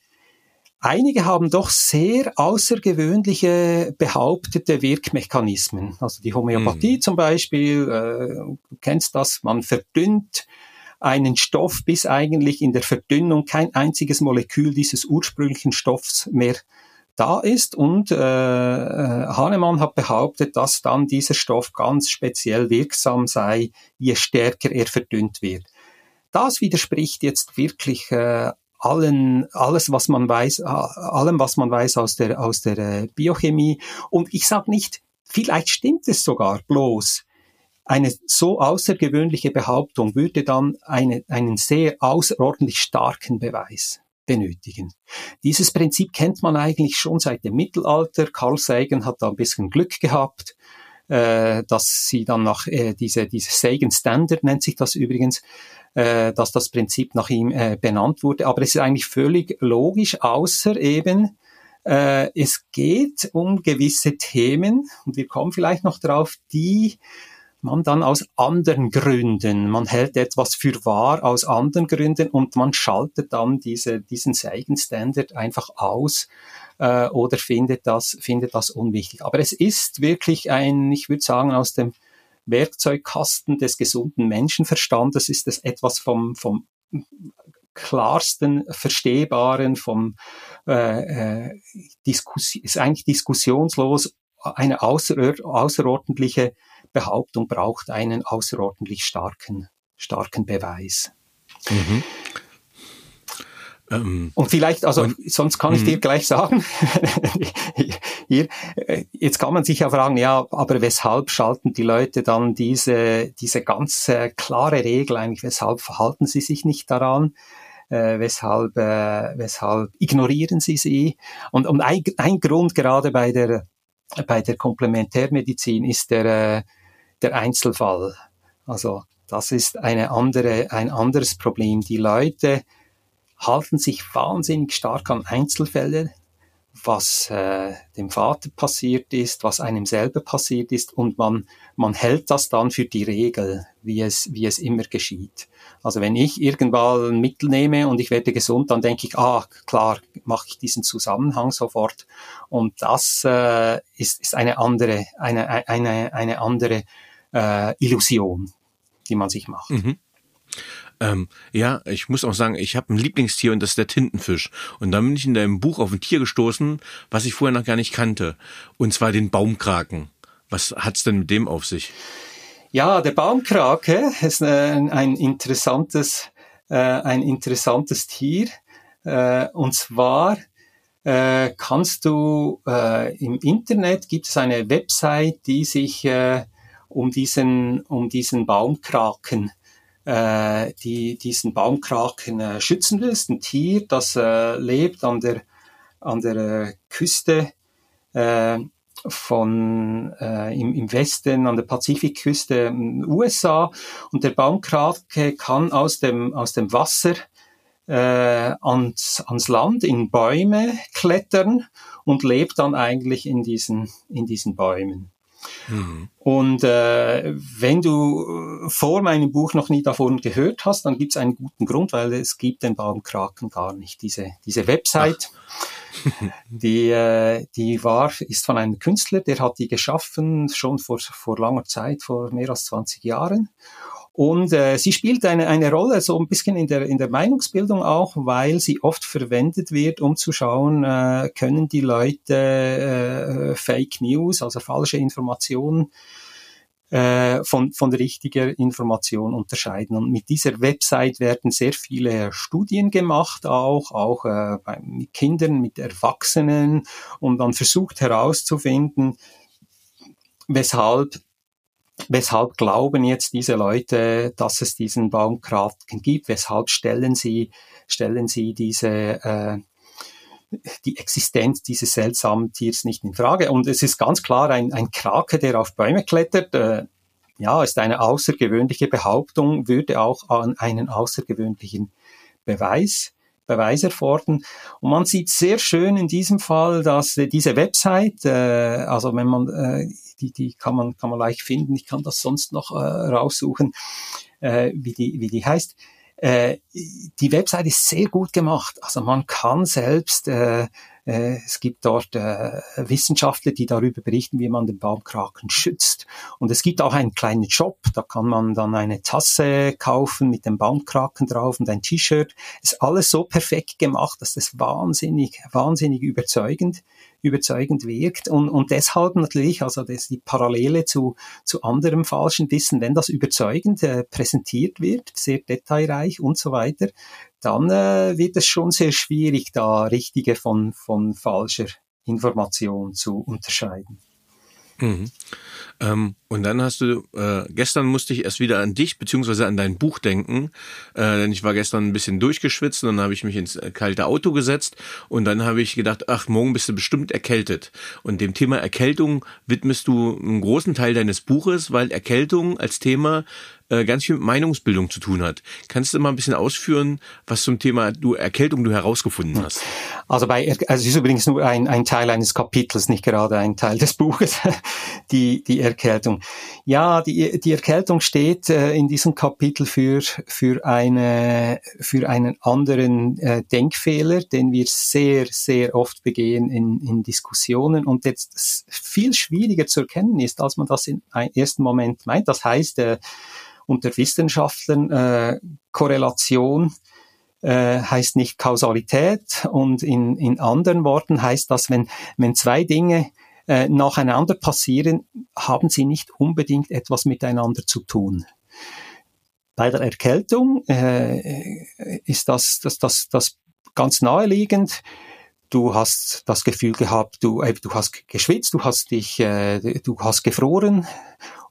Einige haben doch sehr außergewöhnliche behauptete Wirkmechanismen. Also die Homöopathie mhm. zum Beispiel, äh, du kennst das, man verdünnt einen Stoff, bis eigentlich in der Verdünnung kein einziges Molekül dieses ursprünglichen Stoffs mehr da ist. Und äh, äh, Hahnemann hat behauptet, dass dann dieser Stoff ganz speziell wirksam sei, je stärker er verdünnt wird. Das widerspricht jetzt wirklich äh, allen, alles, was man weiß, allem, was man weiß aus der, aus der äh, Biochemie. Und ich sage nicht, vielleicht stimmt es sogar bloß. Eine so außergewöhnliche Behauptung würde dann eine, einen sehr außerordentlich starken Beweis benötigen. Dieses Prinzip kennt man eigentlich schon seit dem Mittelalter. Carl Sagan hat da ein bisschen Glück gehabt, äh, dass sie dann nach äh, diese, diese Sagan Standard nennt sich das übrigens, äh, dass das Prinzip nach ihm äh, benannt wurde. Aber es ist eigentlich völlig logisch, außer eben, äh, es geht um gewisse Themen, und wir kommen vielleicht noch drauf, die man dann aus anderen Gründen, man hält etwas für wahr aus anderen Gründen und man schaltet dann diese, diesen Seigen-Standard einfach aus äh, oder findet das, findet das unwichtig. Aber es ist wirklich ein, ich würde sagen, aus dem Werkzeugkasten des gesunden Menschenverstandes ist es etwas vom, vom klarsten Verstehbaren, vom äh, äh, Diskussion, ist eigentlich diskussionslos eine außer, außerordentliche Behauptung braucht einen außerordentlich starken, starken Beweis. Mhm. Ähm, und vielleicht, also und, sonst kann ich dir mhm. gleich sagen, hier, äh, jetzt kann man sich ja fragen, ja, aber weshalb schalten die Leute dann diese, diese ganz äh, klare Regel eigentlich, weshalb verhalten sie sich nicht daran? Äh, weshalb, äh, weshalb ignorieren sie sie? Und, und ein, ein Grund gerade bei der, bei der Komplementärmedizin ist der, äh, der Einzelfall. Also das ist eine andere, ein anderes Problem. Die Leute halten sich wahnsinnig stark an Einzelfälle, was äh, dem Vater passiert ist, was einem selber passiert ist und man, man hält das dann für die Regel, wie es, wie es immer geschieht. Also wenn ich irgendwann ein Mittel nehme und ich werde gesund, dann denke ich, ah, klar, mache ich diesen Zusammenhang sofort. Und das äh, ist, ist eine andere, eine, eine, eine andere äh, Illusion, die man sich macht. Mhm. Ähm, ja, ich muss auch sagen, ich habe ein Lieblingstier und das ist der Tintenfisch. Und dann bin ich in deinem Buch auf ein Tier gestoßen, was ich vorher noch gar nicht kannte. Und zwar den Baumkraken. Was hat's denn mit dem auf sich? Ja, der Baumkrake ist ein, ein interessantes, äh, ein interessantes Tier. Äh, und zwar äh, kannst du äh, im Internet gibt es eine Website, die sich äh, um diesen um diesen Baumkraken äh, die diesen Baumkraken äh, schützen will. Es ist ein Tier, das äh, lebt an der, an der äh, Küste äh, von äh, im, im Westen an der Pazifikküste USA und der Baumkrake kann aus dem aus dem Wasser äh, ans, ans Land in Bäume klettern und lebt dann eigentlich in diesen in diesen Bäumen. Mhm. Und äh, wenn du vor meinem Buch noch nie davon gehört hast, dann gibt es einen guten Grund, weil es gibt den Baumkraken gar nicht. Diese, diese Website, die, äh, die war, ist von einem Künstler, der hat die geschaffen schon vor, vor langer Zeit, vor mehr als 20 Jahren. Und äh, sie spielt eine, eine Rolle so ein bisschen in der, in der Meinungsbildung auch, weil sie oft verwendet wird, um zu schauen, äh, können die Leute äh, Fake News, also falsche Informationen, äh, von, von richtiger Information unterscheiden. Und mit dieser Website werden sehr viele Studien gemacht, auch, auch äh, bei, mit Kindern, mit Erwachsenen, und dann versucht herauszufinden, weshalb Weshalb glauben jetzt diese Leute, dass es diesen Baumkraken gibt? Weshalb stellen sie, stellen sie diese, äh, die Existenz dieses seltsamen Tiers nicht in Frage? Und es ist ganz klar ein, ein Krake, der auf Bäume klettert. Äh, ja, ist eine außergewöhnliche Behauptung, würde auch an einen außergewöhnlichen Beweis Beweis erfordern. Und man sieht sehr schön in diesem Fall, dass äh, diese Website, äh, also wenn man äh, die, die kann man, kann man leicht finden. Ich kann das sonst noch äh, raussuchen, äh, wie, die, wie die heißt. Äh, die Website ist sehr gut gemacht. Also man kann selbst, äh, äh, es gibt dort äh, Wissenschaftler, die darüber berichten, wie man den Baumkraken schützt. Und es gibt auch einen kleinen Shop, da kann man dann eine Tasse kaufen mit dem Baumkraken drauf und ein T-Shirt. Ist alles so perfekt gemacht, dass das wahnsinnig, wahnsinnig überzeugend überzeugend wirkt und, und deshalb natürlich, also das die Parallele zu, zu anderem falschen Wissen, wenn das überzeugend äh, präsentiert wird, sehr detailreich und so weiter, dann äh, wird es schon sehr schwierig, da richtige von, von falscher Information zu unterscheiden. Mhm. Ähm, und dann hast du, äh, gestern musste ich erst wieder an dich beziehungsweise an dein Buch denken, äh, denn ich war gestern ein bisschen durchgeschwitzt und dann habe ich mich ins äh, kalte Auto gesetzt und dann habe ich gedacht, ach, morgen bist du bestimmt erkältet. Und dem Thema Erkältung widmest du einen großen Teil deines Buches, weil Erkältung als Thema äh, ganz viel mit Meinungsbildung zu tun hat. Kannst du mal ein bisschen ausführen, was zum Thema du Erkältung du herausgefunden hast? Also bei also es ist übrigens nur ein, ein Teil eines Kapitels, nicht gerade ein Teil des Buches, die, die Erkältung. Ja, die, die Erkältung steht äh, in diesem Kapitel für, für, eine, für einen anderen äh, Denkfehler, den wir sehr, sehr oft begehen in, in Diskussionen und jetzt viel schwieriger zu erkennen ist, als man das im ersten Moment meint. Das heißt, äh, unter Wissenschaftlern äh, Korrelation äh, heißt nicht Kausalität und in, in anderen Worten heißt das, wenn, wenn zwei Dinge äh, nacheinander passieren, haben sie nicht unbedingt etwas miteinander zu tun. Bei der Erkältung äh, ist das, das, das, das ganz naheliegend. Du hast das Gefühl gehabt, du, äh, du hast geschwitzt, du hast dich, äh, du hast gefroren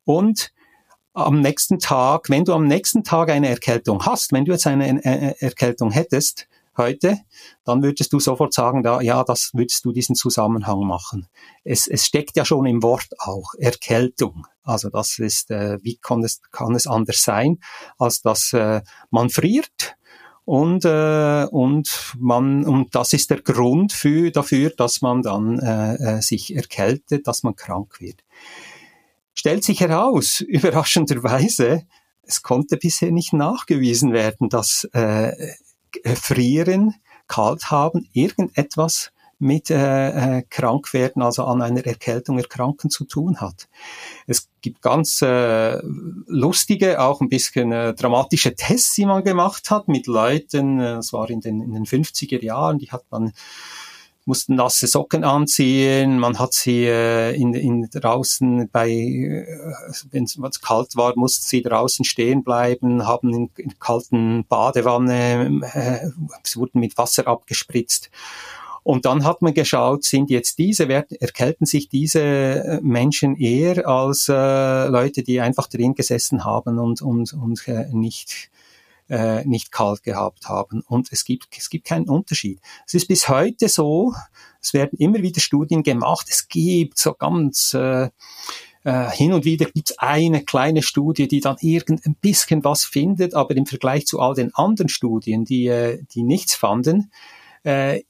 und am nächsten Tag, wenn du am nächsten Tag eine Erkältung hast, wenn du jetzt eine Erkältung hättest heute, dann würdest du sofort sagen, da, ja, das würdest du diesen Zusammenhang machen. Es, es steckt ja schon im Wort auch Erkältung. Also das ist, äh, wie kann es, kann es anders sein, als dass äh, man friert und äh, und man und das ist der Grund für dafür, dass man dann äh, äh sich erkältet, dass man krank wird stellt sich heraus, überraschenderweise, es konnte bisher nicht nachgewiesen werden, dass äh, Frieren, Kalt haben, irgendetwas mit äh, äh, Krankwerden, also an einer Erkältung erkranken zu tun hat. Es gibt ganz äh, lustige, auch ein bisschen äh, dramatische Tests, die man gemacht hat mit Leuten, äh, das war in den, in den 50er Jahren, die hat man mussten nasse Socken anziehen, man hat sie äh, in, in draußen bei, äh, wenn es kalt war, mussten sie draußen stehen bleiben, haben in, in kalten Badewanne, äh, sie wurden mit Wasser abgespritzt. Und dann hat man geschaut, sind jetzt diese, erkälten sich diese äh, Menschen eher als äh, Leute, die einfach drin gesessen haben und, und, und äh, nicht äh, nicht kalt gehabt haben. Und es gibt, es gibt keinen Unterschied. Es ist bis heute so, es werden immer wieder Studien gemacht, es gibt so ganz äh, äh, hin und wieder gibt es eine kleine Studie, die dann irgendein bisschen was findet, aber im Vergleich zu all den anderen Studien, die, äh, die nichts fanden, äh,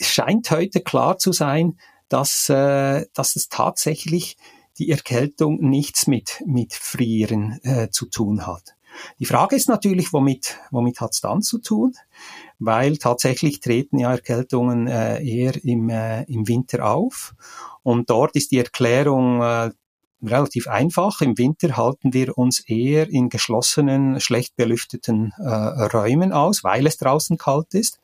scheint heute klar zu sein, dass, äh, dass es tatsächlich die Erkältung nichts mit, mit Frieren äh, zu tun hat. Die Frage ist natürlich, womit, womit hat es dann zu tun? Weil tatsächlich treten ja Erkältungen äh, eher im, äh, im Winter auf. Und dort ist die Erklärung, äh, relativ einfach. Im Winter halten wir uns eher in geschlossenen, schlecht belüfteten äh, Räumen aus, weil es draußen kalt ist.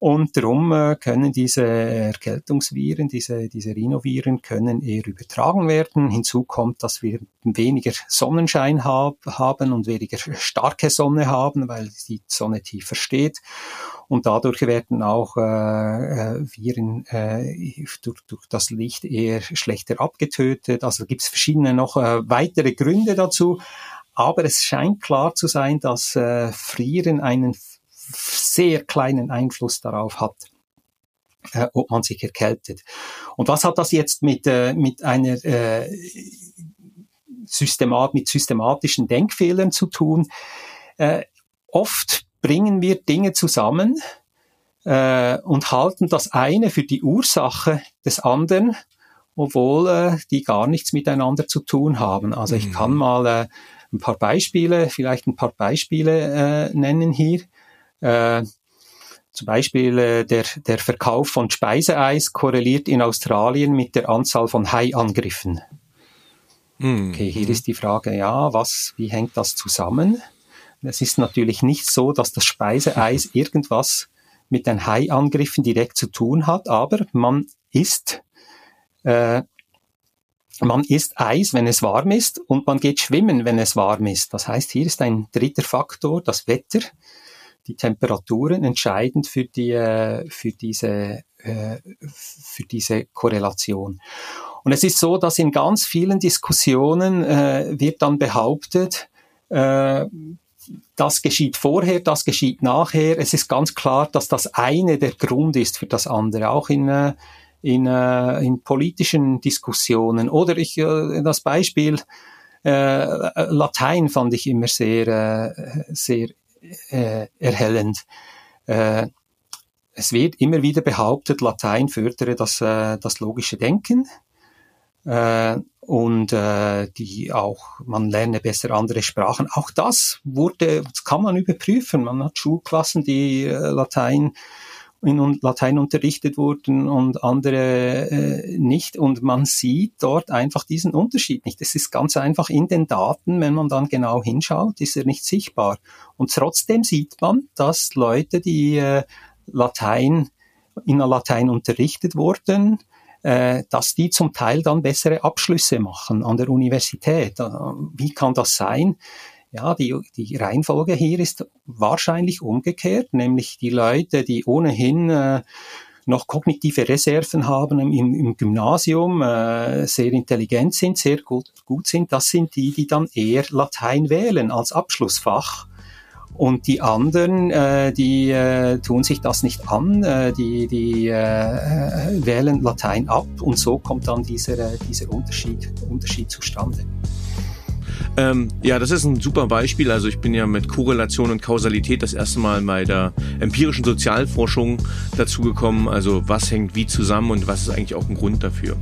Und darum äh, können diese Erkältungsviren, diese, diese Rhinoviren können eher übertragen werden. Hinzu kommt, dass wir weniger Sonnenschein hab, haben und weniger starke Sonne haben, weil die Sonne tiefer steht. Und dadurch werden auch äh, äh Viren äh, durch, durch das Licht eher schlechter abgetötet. Also gibt es verschiedene noch äh, weitere Gründe dazu. Aber es scheint klar zu sein, dass äh, Frieren einen sehr kleinen Einfluss darauf hat, äh, ob man sich erkältet. Und was hat das jetzt mit, äh, mit einer äh, Systemat, mit systematischen Denkfehlern zu tun? Äh, oft bringen wir Dinge zusammen äh, und halten das eine für die Ursache des anderen, obwohl äh, die gar nichts miteinander zu tun haben. Also ich kann mhm. mal äh, ein paar Beispiele, vielleicht ein paar Beispiele äh, nennen hier. Äh, zum Beispiel äh, der, der Verkauf von Speiseeis korreliert in Australien mit der Anzahl von Haiangriffen. Mhm. Okay, hier ist die Frage, ja, was, wie hängt das zusammen? Es ist natürlich nicht so, dass das Speiseeis irgendwas mit den Haiangriffen direkt zu tun hat, aber man isst, äh, man isst Eis, wenn es warm ist und man geht schwimmen, wenn es warm ist. Das heißt, hier ist ein dritter Faktor, das Wetter die Temperaturen entscheidend für die, äh, für diese, äh, für diese Korrelation. Und es ist so, dass in ganz vielen Diskussionen äh, wird dann behauptet, das geschieht vorher, das geschieht nachher. Es ist ganz klar, dass das eine der Grund ist für das andere, auch in, in, in politischen Diskussionen. Oder ich, das Beispiel, Latein fand ich immer sehr, äh, sehr äh, erhellend. Äh, es wird immer wieder behauptet, Latein fördere das, äh, das logische Denken äh, und äh, die auch man lerne besser andere Sprachen. Auch das wurde, das kann man überprüfen. Man hat Schulklassen, die äh, Latein in Latein unterrichtet wurden und andere äh, nicht. Und man sieht dort einfach diesen Unterschied nicht. Es ist ganz einfach in den Daten, wenn man dann genau hinschaut, ist er nicht sichtbar. Und trotzdem sieht man, dass Leute, die äh, Latein in Latein unterrichtet wurden, äh, dass die zum Teil dann bessere Abschlüsse machen an der Universität. Äh, wie kann das sein? Ja, die, die Reihenfolge hier ist wahrscheinlich umgekehrt, nämlich die Leute, die ohnehin äh, noch kognitive Reserven haben im, im Gymnasium, äh, sehr intelligent sind, sehr gut, gut sind, das sind die, die dann eher Latein wählen als Abschlussfach. Und die anderen, äh, die äh, tun sich das nicht an, äh, die, die äh, wählen Latein ab und so kommt dann dieser, äh, dieser Unterschied, Unterschied zustande. Ähm, ja, das ist ein super Beispiel. Also ich bin ja mit Korrelation und Kausalität das erste Mal bei der empirischen Sozialforschung dazugekommen. Also was hängt wie zusammen und was ist eigentlich auch ein Grund dafür.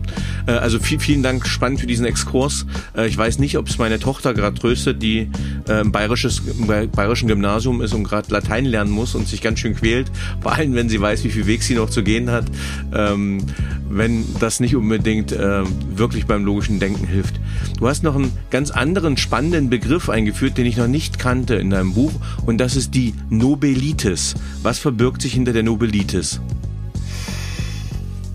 Äh, also viel, vielen Dank, spannend für diesen Exkurs. Äh, ich weiß nicht, ob es meine Tochter gerade tröstet, die äh, im, bayerisches, im bayerischen Gymnasium ist und gerade Latein lernen muss und sich ganz schön quält. Vor allem, wenn sie weiß, wie viel Weg sie noch zu gehen hat. Ähm, wenn das nicht unbedingt äh, wirklich beim logischen Denken hilft. Du hast noch einen ganz anderen spannenden Begriff eingeführt, den ich noch nicht kannte in deinem Buch, und das ist die Nobelitis. Was verbirgt sich hinter der Nobelitis?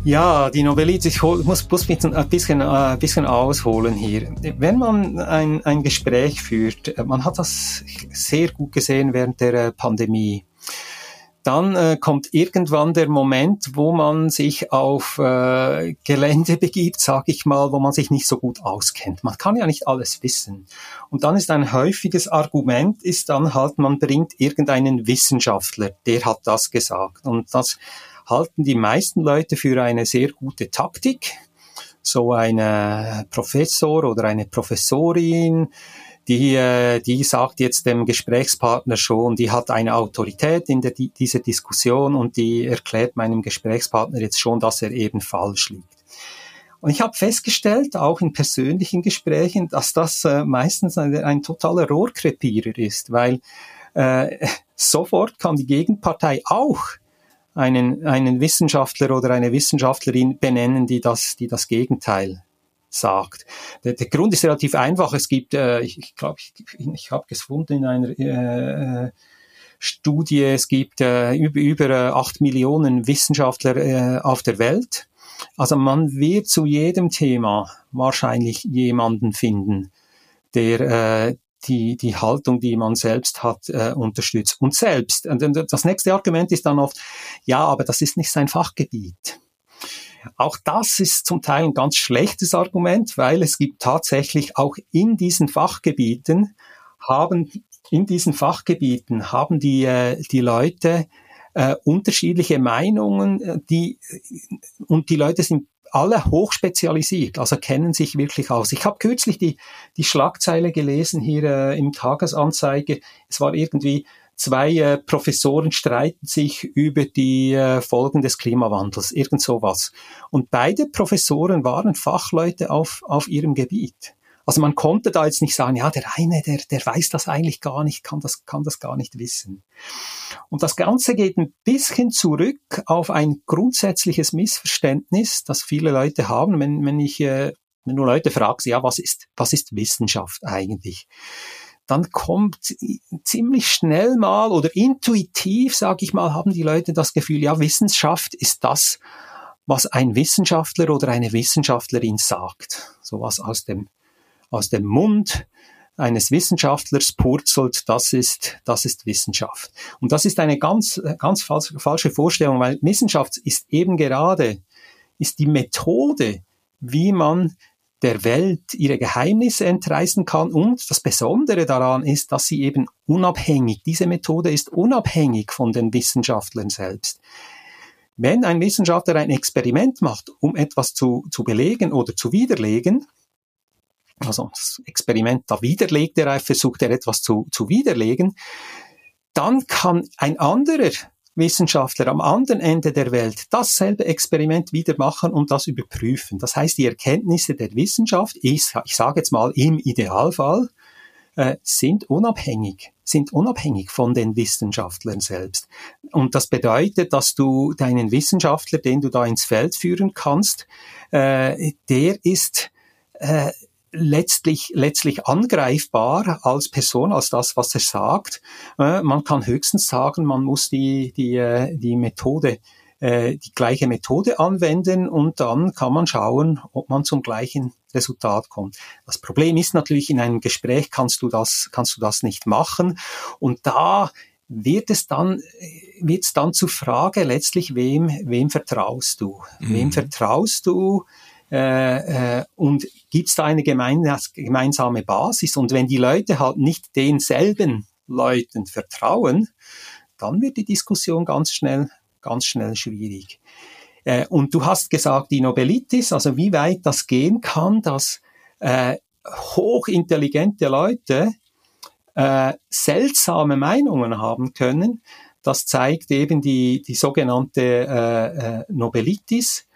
Ja, die Nobelitis, ich muss, muss mich ein bisschen, äh, ein bisschen ausholen hier. Wenn man ein, ein Gespräch führt, äh, man hat das sehr gut gesehen während der äh, Pandemie dann äh, kommt irgendwann der Moment, wo man sich auf äh, Gelände begibt, sage ich mal, wo man sich nicht so gut auskennt. Man kann ja nicht alles wissen. Und dann ist ein häufiges Argument, ist dann halt, man bringt irgendeinen Wissenschaftler, der hat das gesagt. Und das halten die meisten Leute für eine sehr gute Taktik. So ein Professor oder eine Professorin, die, äh, die sagt jetzt dem Gesprächspartner schon, die hat eine Autorität in der, dieser Diskussion und die erklärt meinem Gesprächspartner jetzt schon, dass er eben falsch liegt. Und ich habe festgestellt, auch in persönlichen Gesprächen, dass das äh, meistens ein, ein totaler Rohrkrepierer ist, weil äh, sofort kann die Gegenpartei auch einen, einen Wissenschaftler oder eine Wissenschaftlerin benennen, die das, die das Gegenteil sagt. Der, der Grund ist relativ einfach. Es gibt, äh, ich glaube, ich, ich, ich habe gefunden in einer äh, Studie, es gibt äh, über, über äh, acht Millionen Wissenschaftler äh, auf der Welt. Also man wird zu jedem Thema wahrscheinlich jemanden finden, der äh, die, die Haltung, die man selbst hat, äh, unterstützt. Und selbst, und das nächste Argument ist dann oft, ja, aber das ist nicht sein Fachgebiet. Auch das ist zum Teil ein ganz schlechtes Argument, weil es gibt tatsächlich auch in diesen Fachgebieten haben in diesen Fachgebieten haben die, äh, die Leute äh, unterschiedliche Meinungen, äh, die, und die Leute sind alle hochspezialisiert, also kennen sich wirklich aus. Ich habe kürzlich die, die Schlagzeile gelesen hier äh, im Tagesanzeiger. Es war irgendwie, zwei äh, Professoren streiten sich über die äh, Folgen des Klimawandels, irgend sowas. Und beide Professoren waren Fachleute auf, auf ihrem Gebiet. Also man konnte da jetzt nicht sagen, ja, der eine, der, der weiß das eigentlich gar nicht, kann das, kann das gar nicht wissen. Und das Ganze geht ein bisschen zurück auf ein grundsätzliches Missverständnis, das viele Leute haben, wenn, wenn ich, äh, wenn du Leute fragst, ja, was ist, was ist Wissenschaft eigentlich? Dann kommt ziemlich schnell mal oder intuitiv, sage ich mal, haben die Leute das Gefühl, ja, Wissenschaft ist das, was ein Wissenschaftler oder eine Wissenschaftlerin sagt. Sowas aus dem aus dem Mund eines Wissenschaftlers purzelt, das ist, das ist Wissenschaft. Und das ist eine ganz, ganz falsche Vorstellung, weil Wissenschaft ist eben gerade, ist die Methode, wie man der Welt ihre Geheimnisse entreißen kann. Und das Besondere daran ist, dass sie eben unabhängig, diese Methode ist unabhängig von den Wissenschaftlern selbst. Wenn ein Wissenschaftler ein Experiment macht, um etwas zu, zu belegen oder zu widerlegen, also das Experiment da widerlegt er, versucht er etwas zu, zu widerlegen, dann kann ein anderer Wissenschaftler am anderen Ende der Welt dasselbe Experiment wieder machen und das überprüfen. Das heißt, die Erkenntnisse der Wissenschaft, ich, ich sage jetzt mal im Idealfall, äh, sind unabhängig, sind unabhängig von den Wissenschaftlern selbst. Und das bedeutet, dass du deinen Wissenschaftler, den du da ins Feld führen kannst, äh, der ist äh, letztlich, letztlich angreifbar als Person, als das, was er sagt. Äh, man kann höchstens sagen, man muss die, die, äh, die Methode, äh, die gleiche Methode anwenden und dann kann man schauen, ob man zum gleichen Resultat kommt. Das Problem ist natürlich, in einem Gespräch kannst du das, kannst du das nicht machen und da wird es dann, wird es dann zur Frage letztlich, wem, wem vertraust du? Mhm. Wem vertraust du? Äh, äh, und gibt es da eine gemeinsame Basis? Und wenn die Leute halt nicht denselben Leuten vertrauen, dann wird die Diskussion ganz schnell, ganz schnell schwierig. Äh, und du hast gesagt, die Nobelitis, also wie weit das gehen kann, dass äh, hochintelligente Leute äh, seltsame Meinungen haben können, das zeigt eben die, die sogenannte äh, Nobelitis.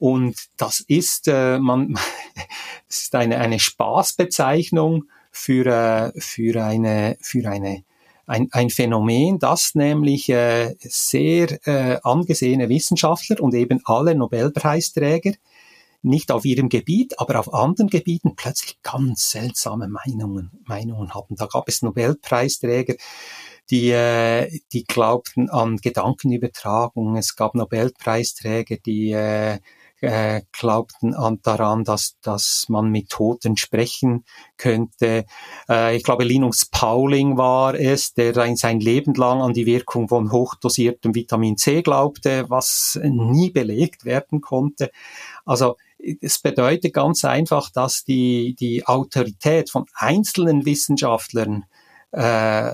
Und das ist, äh, man, das ist eine, eine Spaßbezeichnung für, äh, für eine, für eine, ein, ein Phänomen, das nämlich äh, sehr äh, angesehene Wissenschaftler und eben alle Nobelpreisträger nicht auf ihrem Gebiet, aber auf anderen Gebieten plötzlich ganz seltsame Meinungen, Meinungen haben. Da gab es Nobelpreisträger, die, äh, die glaubten an Gedankenübertragung. Es gab Nobelpreisträger, die äh, äh, glaubten an, daran, dass, dass man mit Toten sprechen könnte. Äh, ich glaube, Linus Pauling war es, der sein Leben lang an die Wirkung von hochdosiertem Vitamin C glaubte, was nie belegt werden konnte. Also es bedeutet ganz einfach, dass die, die Autorität von einzelnen Wissenschaftlern äh,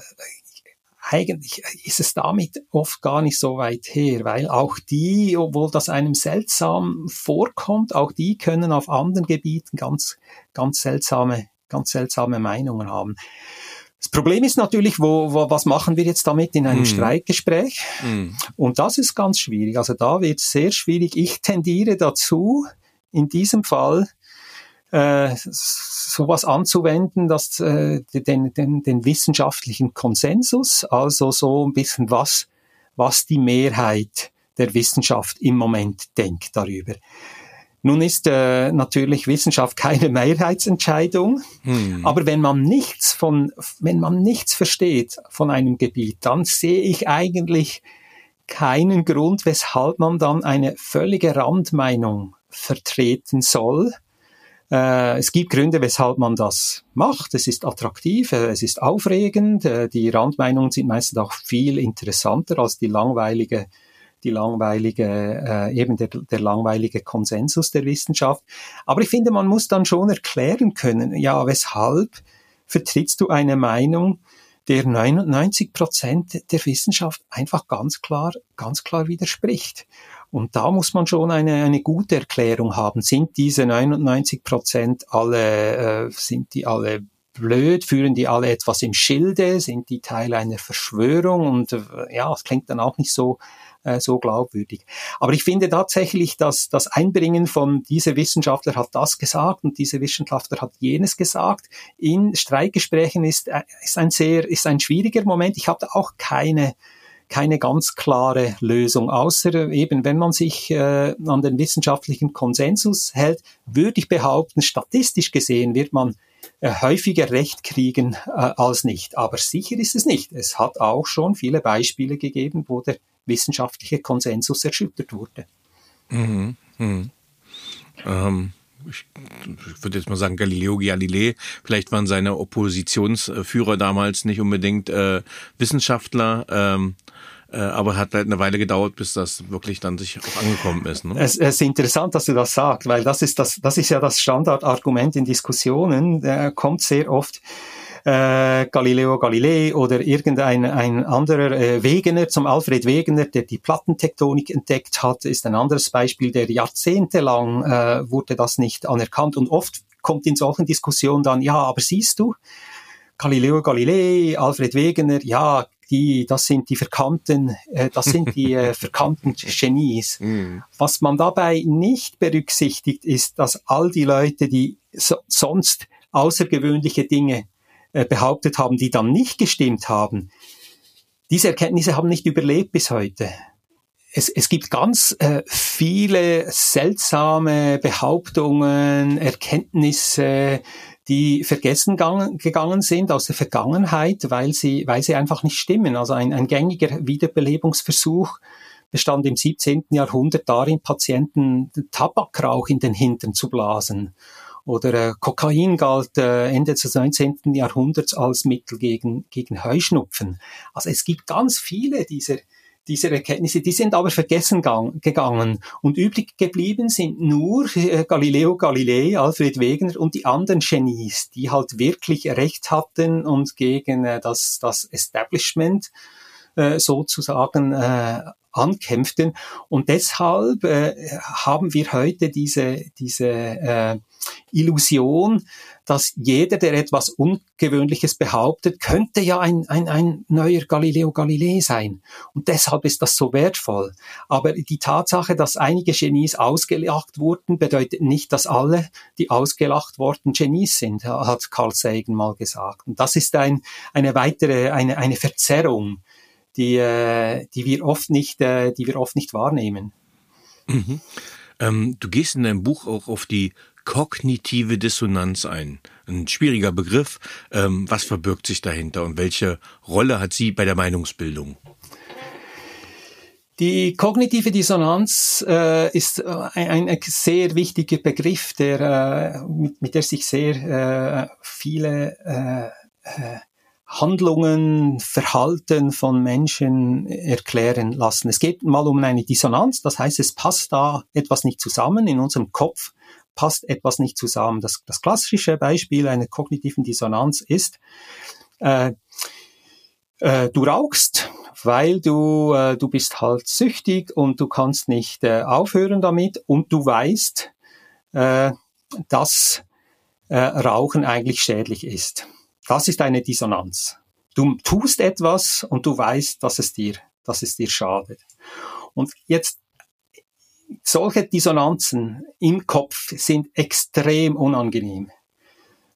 eigentlich ist es damit oft gar nicht so weit her, weil auch die, obwohl das einem seltsam vorkommt, auch die können auf anderen Gebieten ganz, ganz seltsame, ganz seltsame Meinungen haben. Das Problem ist natürlich, wo, wo, was machen wir jetzt damit in einem mm. Streitgespräch? Mm. Und das ist ganz schwierig. Also da wird es sehr schwierig. Ich tendiere dazu, in diesem Fall äh, sowas anzuwenden, dass äh, den, den, den wissenschaftlichen Konsensus, also so ein bisschen was, was die Mehrheit der Wissenschaft im Moment denkt darüber. Nun ist äh, natürlich Wissenschaft keine Mehrheitsentscheidung, hm. aber wenn man nichts von, wenn man nichts versteht von einem Gebiet, dann sehe ich eigentlich keinen Grund, weshalb man dann eine völlige Randmeinung vertreten soll. Äh, es gibt Gründe, weshalb man das macht. Es ist attraktiv, äh, es ist aufregend. Äh, die Randmeinungen sind meistens auch viel interessanter als die langweilige die langweilige, eben der, der langweilige Konsensus der Wissenschaft. Aber ich finde, man muss dann schon erklären können, ja, weshalb vertrittst du eine Meinung, der 99 Prozent der Wissenschaft einfach ganz klar, ganz klar widerspricht. Und da muss man schon eine, eine gute Erklärung haben. Sind diese 99 Prozent alle, äh, sind die alle blöd? Führen die alle etwas im Schilde? Sind die Teil einer Verschwörung? Und äh, ja, es klingt dann auch nicht so äh, so glaubwürdig. Aber ich finde tatsächlich, dass das Einbringen von dieser Wissenschaftler hat das gesagt und dieser Wissenschaftler hat jenes gesagt. In Streitgesprächen ist, äh, ist ein sehr, ist ein schwieriger Moment. Ich habe auch keine keine ganz klare Lösung, außer eben, wenn man sich äh, an den wissenschaftlichen Konsensus hält, würde ich behaupten, statistisch gesehen wird man äh, häufiger Recht kriegen äh, als nicht. Aber sicher ist es nicht. Es hat auch schon viele Beispiele gegeben, wo der wissenschaftliche Konsensus erschüttert wurde. Mhm. Mhm. Ähm, ich, würde jetzt mal sagen, Galileo Galilei, vielleicht waren seine Oppositionsführer damals nicht unbedingt äh, Wissenschaftler. Ähm, äh, aber hat halt eine Weile gedauert, bis das wirklich dann sich auch angekommen ist. Ne? Es, es ist interessant, dass du das sagst, weil das ist das, das ist ja das Standardargument in Diskussionen. Der kommt sehr oft äh, Galileo Galilei oder irgendein ein anderer äh, Wegener, zum Alfred Wegener, der die Plattentektonik entdeckt hat, ist ein anderes Beispiel, der jahrzehntelang äh, wurde das nicht anerkannt und oft kommt in solchen Diskussionen dann, ja, aber siehst du, Galileo Galilei, Alfred Wegener, ja, die, das sind die verkannten, äh, das sind die äh, verkannten Genies. Mm. Was man dabei nicht berücksichtigt, ist, dass all die Leute, die so, sonst außergewöhnliche Dinge behauptet haben, die dann nicht gestimmt haben, diese Erkenntnisse haben nicht überlebt bis heute. Es, es gibt ganz äh, viele seltsame Behauptungen, Erkenntnisse, die vergessen gegangen, gegangen sind aus der Vergangenheit, weil sie, weil sie einfach nicht stimmen. Also ein, ein gängiger Wiederbelebungsversuch bestand im 17. Jahrhundert darin, Patienten Tabakrauch in den Hintern zu blasen. Oder äh, Kokain galt äh, Ende des 19. Jahrhunderts als Mittel gegen, gegen Heuschnupfen. Also es gibt ganz viele dieser, dieser Erkenntnisse, die sind aber vergessen gegangen. Und übrig geblieben sind nur äh, Galileo Galilei, Alfred Wegener und die anderen Genies, die halt wirklich Recht hatten und gegen äh, das, das Establishment äh, sozusagen äh, ankämpften. Und deshalb äh, haben wir heute diese, diese äh, Illusion, dass jeder, der etwas Ungewöhnliches behauptet, könnte ja ein, ein, ein neuer Galileo Galilei sein. Und deshalb ist das so wertvoll. Aber die Tatsache, dass einige Genies ausgelacht wurden, bedeutet nicht, dass alle, die ausgelacht wurden, Genies sind, hat Carl Sagan mal gesagt. Und das ist ein, eine weitere, eine, eine Verzerrung, die, äh, die wir oft nicht, äh, die wir oft nicht wahrnehmen. Mhm. Ähm, du gehst in deinem Buch auch auf die kognitive Dissonanz ein. Ein schwieriger Begriff. Ähm, was verbirgt sich dahinter und welche Rolle hat sie bei der Meinungsbildung? Die kognitive Dissonanz äh, ist äh, ein, ein, sehr wichtiger Begriff, der, äh, mit, mit der sich sehr äh, viele äh, äh, Handlungen, Verhalten von Menschen erklären lassen. Es geht mal um eine Dissonanz, das heißt, es passt da etwas nicht zusammen in unserem Kopf passt etwas nicht zusammen. Das, das klassische Beispiel einer kognitiven Dissonanz ist, äh, äh, du rauchst, weil du, äh, du bist halt süchtig und du kannst nicht äh, aufhören damit und du weißt, äh, dass äh, Rauchen eigentlich schädlich ist. Das ist eine Dissonanz. Du tust etwas und du weißt, dass es dir, dass es dir schadet. Und jetzt solche Dissonanzen im Kopf sind extrem unangenehm.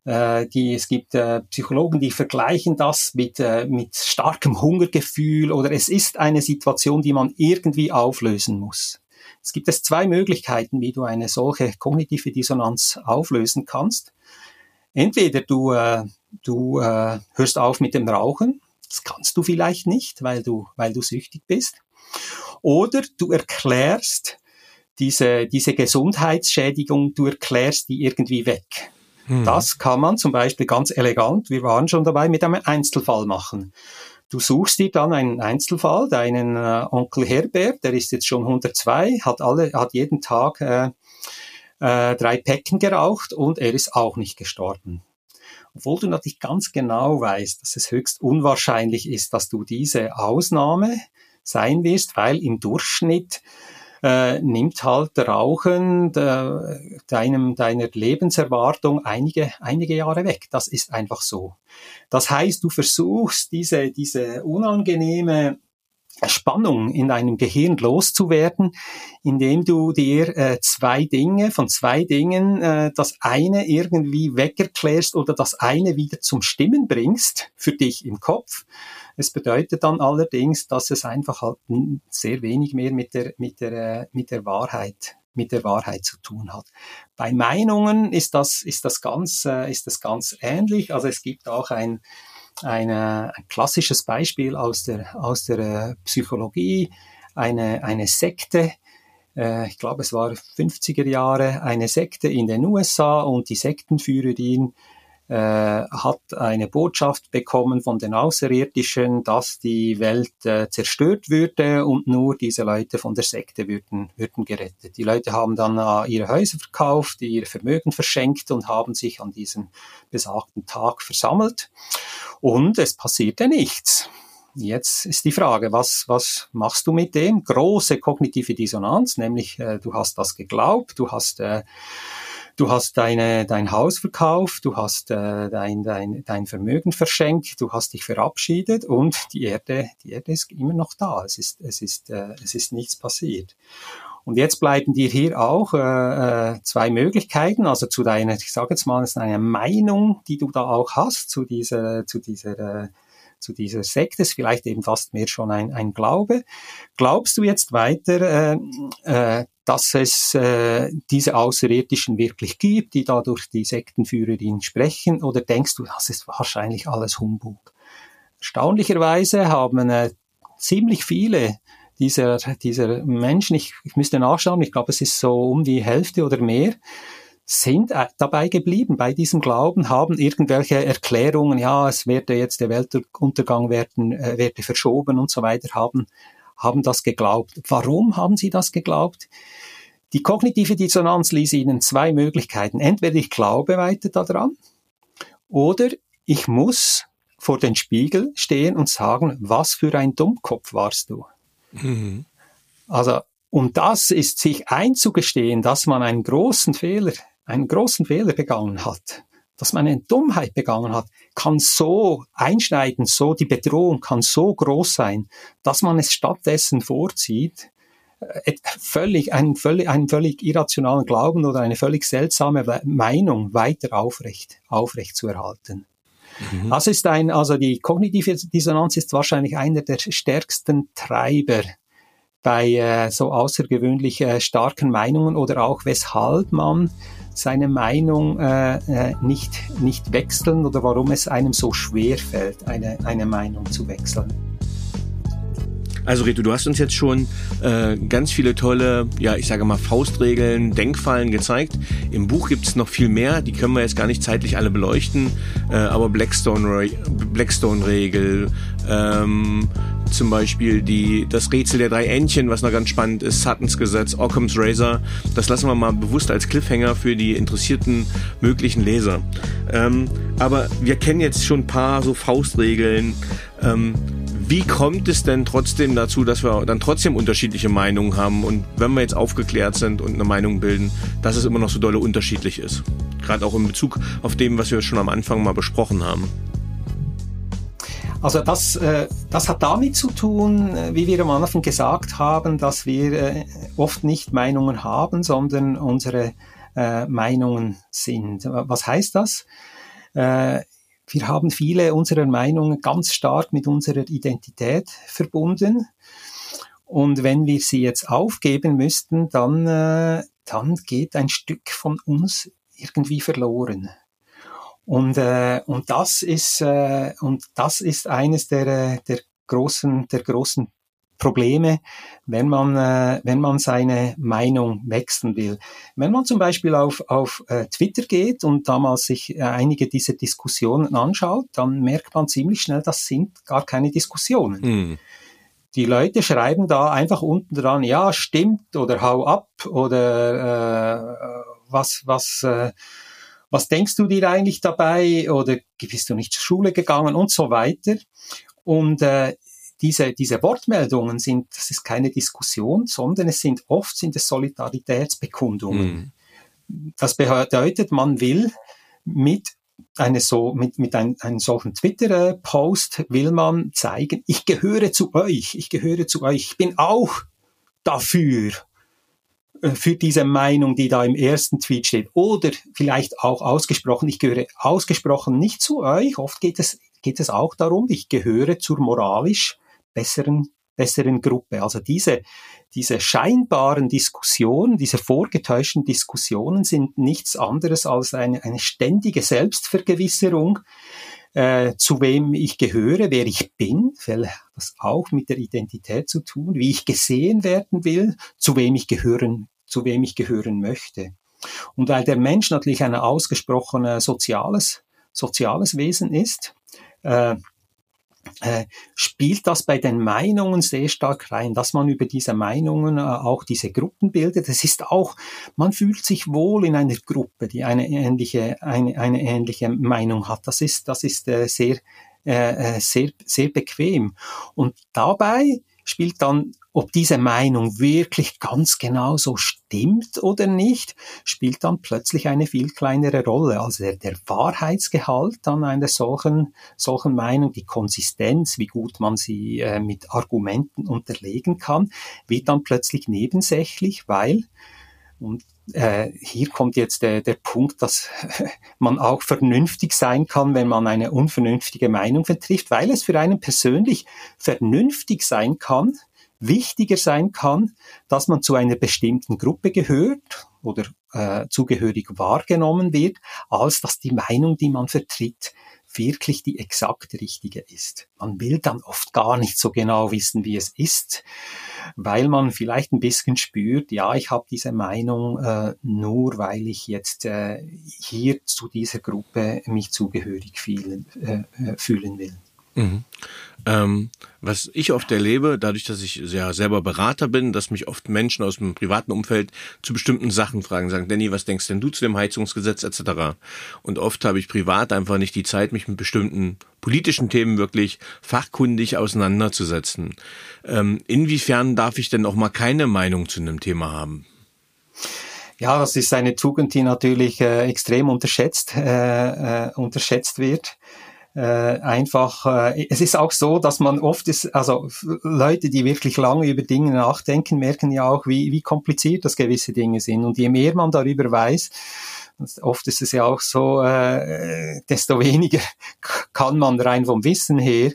Äh, die, es gibt äh, Psychologen, die vergleichen das mit, äh, mit starkem Hungergefühl oder es ist eine Situation, die man irgendwie auflösen muss. Es gibt es zwei Möglichkeiten, wie du eine solche kognitive Dissonanz auflösen kannst. Entweder du, äh, du äh, hörst auf mit dem Rauchen, das kannst du vielleicht nicht, weil du, weil du süchtig bist. Oder du erklärst diese, diese Gesundheitsschädigung, du erklärst die irgendwie weg. Hm. Das kann man zum Beispiel ganz elegant, wir waren schon dabei, mit einem Einzelfall machen. Du suchst dir dann einen Einzelfall, deinen äh, Onkel Herbert, der ist jetzt schon 102, hat alle, hat jeden Tag äh, äh, drei Päcken geraucht und er ist auch nicht gestorben. Obwohl du natürlich ganz genau weißt, dass es höchst unwahrscheinlich ist, dass du diese Ausnahme sein wirst, weil im Durchschnitt äh, nimmt halt Rauchen de, deinem, deiner Lebenserwartung einige, einige Jahre weg. Das ist einfach so. Das heißt, du versuchst diese, diese unangenehme Spannung in deinem Gehirn loszuwerden, indem du dir äh, zwei Dinge, von zwei Dingen, äh, das eine irgendwie wegerklärst oder das eine wieder zum Stimmen bringst für dich im Kopf. Es bedeutet dann allerdings, dass es einfach halt sehr wenig mehr mit der, mit der, äh, mit der Wahrheit mit der Wahrheit zu tun hat. Bei Meinungen ist das, ist das ganz, äh, ist das ganz ähnlich. Also es gibt auch ein, eine, ein klassisches Beispiel aus der, aus der äh, Psychologie, eine, eine Sekte, ich glaube es war 50er Jahre, eine Sekte in den USA und die Sektenführerin äh, hat eine Botschaft bekommen von den Außerirdischen, dass die Welt äh, zerstört würde und nur diese Leute von der Sekte würden, würden gerettet. Die Leute haben dann äh, ihre Häuser verkauft, ihr Vermögen verschenkt und haben sich an diesem besagten Tag versammelt und es passierte nichts. Jetzt ist die Frage, was, was machst du mit dem? Große kognitive Dissonanz, nämlich äh, du hast das geglaubt, du hast äh, du hast deine, dein Haus verkauft, du hast äh, dein, dein, dein Vermögen verschenkt, du hast dich verabschiedet und die Erde, die Erde ist immer noch da. Es ist, es ist, äh, es ist nichts passiert. Und jetzt bleiben dir hier auch äh, äh zwei Möglichkeiten, also zu deiner, ich sage jetzt mal, es ist eine Meinung, die du da auch hast zu dieser, zu dieser äh, zu dieser Sekte, ist vielleicht eben fast mehr schon ein, ein Glaube. Glaubst du jetzt weiter, äh, äh, dass es äh, diese Außerirdischen wirklich gibt, die da durch die Sektenführerin sprechen, oder denkst du, das ist wahrscheinlich alles Humbug? Erstaunlicherweise haben äh, ziemlich viele dieser, dieser Menschen, ich, ich müsste nachschauen, ich glaube, es ist so um die Hälfte oder mehr, sind äh, dabei geblieben bei diesem Glauben, haben irgendwelche Erklärungen, ja, es werde jetzt der Weltuntergang werden, äh, werde verschoben und so weiter, haben, haben das geglaubt. Warum haben sie das geglaubt? Die kognitive Dissonanz ließ ihnen zwei Möglichkeiten. Entweder ich glaube weiter daran oder ich muss vor den Spiegel stehen und sagen, was für ein Dummkopf warst du. Mhm. Also, und das ist sich einzugestehen, dass man einen großen Fehler einen großen Fehler begangen hat, dass man eine Dummheit begangen hat, kann so einschneiden, so die Bedrohung kann so groß sein, dass man es stattdessen vorzieht, äh, völlig, einen völlig, einen völlig irrationalen Glauben oder eine völlig seltsame Meinung weiter aufrecht, aufrecht zu erhalten. Mhm. Das ist ein, also die kognitive Dissonanz ist wahrscheinlich einer der stärksten Treiber bei äh, so außergewöhnlich äh, starken Meinungen oder auch weshalb man seine Meinung äh, äh, nicht, nicht wechseln oder warum es einem so schwer fällt, eine, eine Meinung zu wechseln. Also Reto, du hast uns jetzt schon äh, ganz viele tolle, ja, ich sage mal Faustregeln, Denkfallen gezeigt. Im Buch gibt es noch viel mehr, die können wir jetzt gar nicht zeitlich alle beleuchten, äh, aber Blackstone-Regel, Blackstone ähm, zum Beispiel die, das Rätsel der drei Entchen, was noch ganz spannend ist, Suttons Gesetz, Occam's Razor, das lassen wir mal bewusst als Cliffhanger für die interessierten möglichen Leser. Ähm, aber wir kennen jetzt schon ein paar so Faustregeln. Ähm, wie kommt es denn trotzdem dazu, dass wir dann trotzdem unterschiedliche Meinungen haben und wenn wir jetzt aufgeklärt sind und eine Meinung bilden, dass es immer noch so dolle unterschiedlich ist? Gerade auch in Bezug auf dem, was wir schon am Anfang mal besprochen haben. Also das, äh, das hat damit zu tun, äh, wie wir am Anfang gesagt haben, dass wir äh, oft nicht Meinungen haben, sondern unsere äh, Meinungen sind. Was heißt das? Äh, wir haben viele unserer Meinungen ganz stark mit unserer Identität verbunden. Und wenn wir sie jetzt aufgeben müssten, dann, äh, dann geht ein Stück von uns irgendwie verloren. Und, äh, und das ist äh, und das ist eines der, der großen der großen Probleme, wenn man, äh, wenn man seine Meinung wechseln will. Wenn man zum Beispiel auf, auf äh, Twitter geht und damals sich äh, einige dieser Diskussionen anschaut, dann merkt man ziemlich schnell, das sind gar keine Diskussionen. Mhm. Die Leute schreiben da einfach unten dran, ja, stimmt oder hau ab oder äh, was, was, äh, was denkst du dir eigentlich dabei oder bist du nicht zur Schule gegangen und so weiter. Und äh, diese, diese Wortmeldungen sind, das ist keine Diskussion, sondern es sind oft sind es Solidaritätsbekundungen. Mhm. Das bedeutet, man will mit eine so, mit, mit ein, einem solchen Twitter-Post will man zeigen, ich gehöre zu euch, ich gehöre zu euch, ich bin auch dafür, für diese Meinung, die da im ersten Tweet steht. Oder vielleicht auch ausgesprochen, ich gehöre ausgesprochen nicht zu euch. Oft geht es, geht es auch darum, ich gehöre zur moralisch besseren, besseren Gruppe. Also diese, diese scheinbaren Diskussionen, diese vorgetäuschten Diskussionen sind nichts anderes als eine, eine ständige Selbstvergewisserung, äh, zu wem ich gehöre, wer ich bin, weil das auch mit der Identität zu tun, wie ich gesehen werden will, zu wem ich gehören, zu wem ich gehören möchte. Und weil der Mensch natürlich ein ausgesprochen soziales, soziales Wesen ist, äh, äh, spielt das bei den Meinungen sehr stark rein, dass man über diese Meinungen äh, auch diese Gruppen bildet. Es ist auch, man fühlt sich wohl in einer Gruppe, die eine ähnliche, eine, eine ähnliche Meinung hat. Das ist, das ist äh, sehr, sehr, sehr bequem. Und dabei spielt dann ob diese Meinung wirklich ganz genau so stimmt oder nicht, spielt dann plötzlich eine viel kleinere Rolle. Also der, der Wahrheitsgehalt an einer solchen, solchen Meinung, die Konsistenz, wie gut man sie äh, mit Argumenten unterlegen kann, wird dann plötzlich nebensächlich, weil, und äh, hier kommt jetzt der, der Punkt, dass man auch vernünftig sein kann, wenn man eine unvernünftige Meinung vertrifft, weil es für einen persönlich vernünftig sein kann, wichtiger sein kann, dass man zu einer bestimmten Gruppe gehört oder äh, zugehörig wahrgenommen wird, als dass die Meinung, die man vertritt, wirklich die exakt richtige ist. Man will dann oft gar nicht so genau wissen, wie es ist, weil man vielleicht ein bisschen spürt, ja, ich habe diese Meinung äh, nur, weil ich jetzt äh, hier zu dieser Gruppe mich zugehörig fühlen, äh, äh fühlen will. Mhm. Ähm, was ich oft erlebe, dadurch, dass ich ja selber Berater bin, dass mich oft Menschen aus dem privaten Umfeld zu bestimmten Sachen fragen, sagen, Danny, was denkst denn du zu dem Heizungsgesetz etc. Und oft habe ich privat einfach nicht die Zeit, mich mit bestimmten politischen Themen wirklich fachkundig auseinanderzusetzen. Ähm, inwiefern darf ich denn auch mal keine Meinung zu einem Thema haben? Ja, das ist eine Tugend, die natürlich äh, extrem unterschätzt, äh, äh, unterschätzt wird äh, einfach, äh, es ist auch so, dass man oft ist, also Leute, die wirklich lange über Dinge nachdenken, merken ja auch, wie, wie kompliziert das gewisse Dinge sind. Und je mehr man darüber weiß, oft ist es ja auch so, äh, desto weniger kann man rein vom Wissen her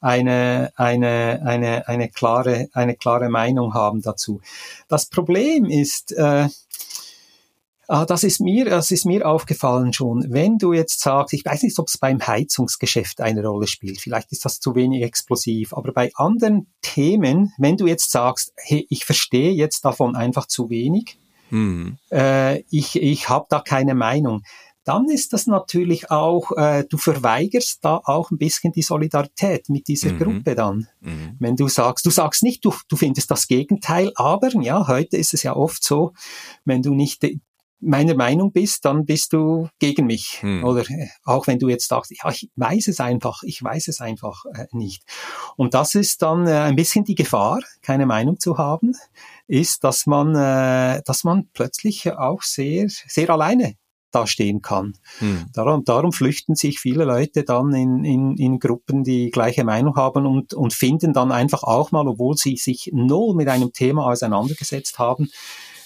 eine, eine, eine, eine, klare, eine klare Meinung haben dazu. Das Problem ist, äh, Ah, das ist mir, das ist mir aufgefallen schon. Wenn du jetzt sagst, ich weiß nicht, ob es beim Heizungsgeschäft eine Rolle spielt, vielleicht ist das zu wenig explosiv, aber bei anderen Themen, wenn du jetzt sagst, hey, ich verstehe jetzt davon einfach zu wenig, mhm. äh, ich, ich habe da keine Meinung, dann ist das natürlich auch, äh, du verweigerst da auch ein bisschen die Solidarität mit dieser mhm. Gruppe dann. Mhm. Wenn du sagst, du sagst nicht, du, du findest das Gegenteil, aber ja, heute ist es ja oft so, wenn du nicht meiner Meinung bist, dann bist du gegen mich. Hm. Oder auch wenn du jetzt sagst, ja, ich weiß es einfach, ich weiß es einfach äh, nicht. Und das ist dann äh, ein bisschen die Gefahr, keine Meinung zu haben, ist, dass man, äh, dass man plötzlich auch sehr, sehr alleine dastehen kann. Hm. Darum, darum flüchten sich viele Leute dann in, in, in Gruppen, die gleiche Meinung haben und, und finden dann einfach auch mal, obwohl sie sich null mit einem Thema auseinandergesetzt haben,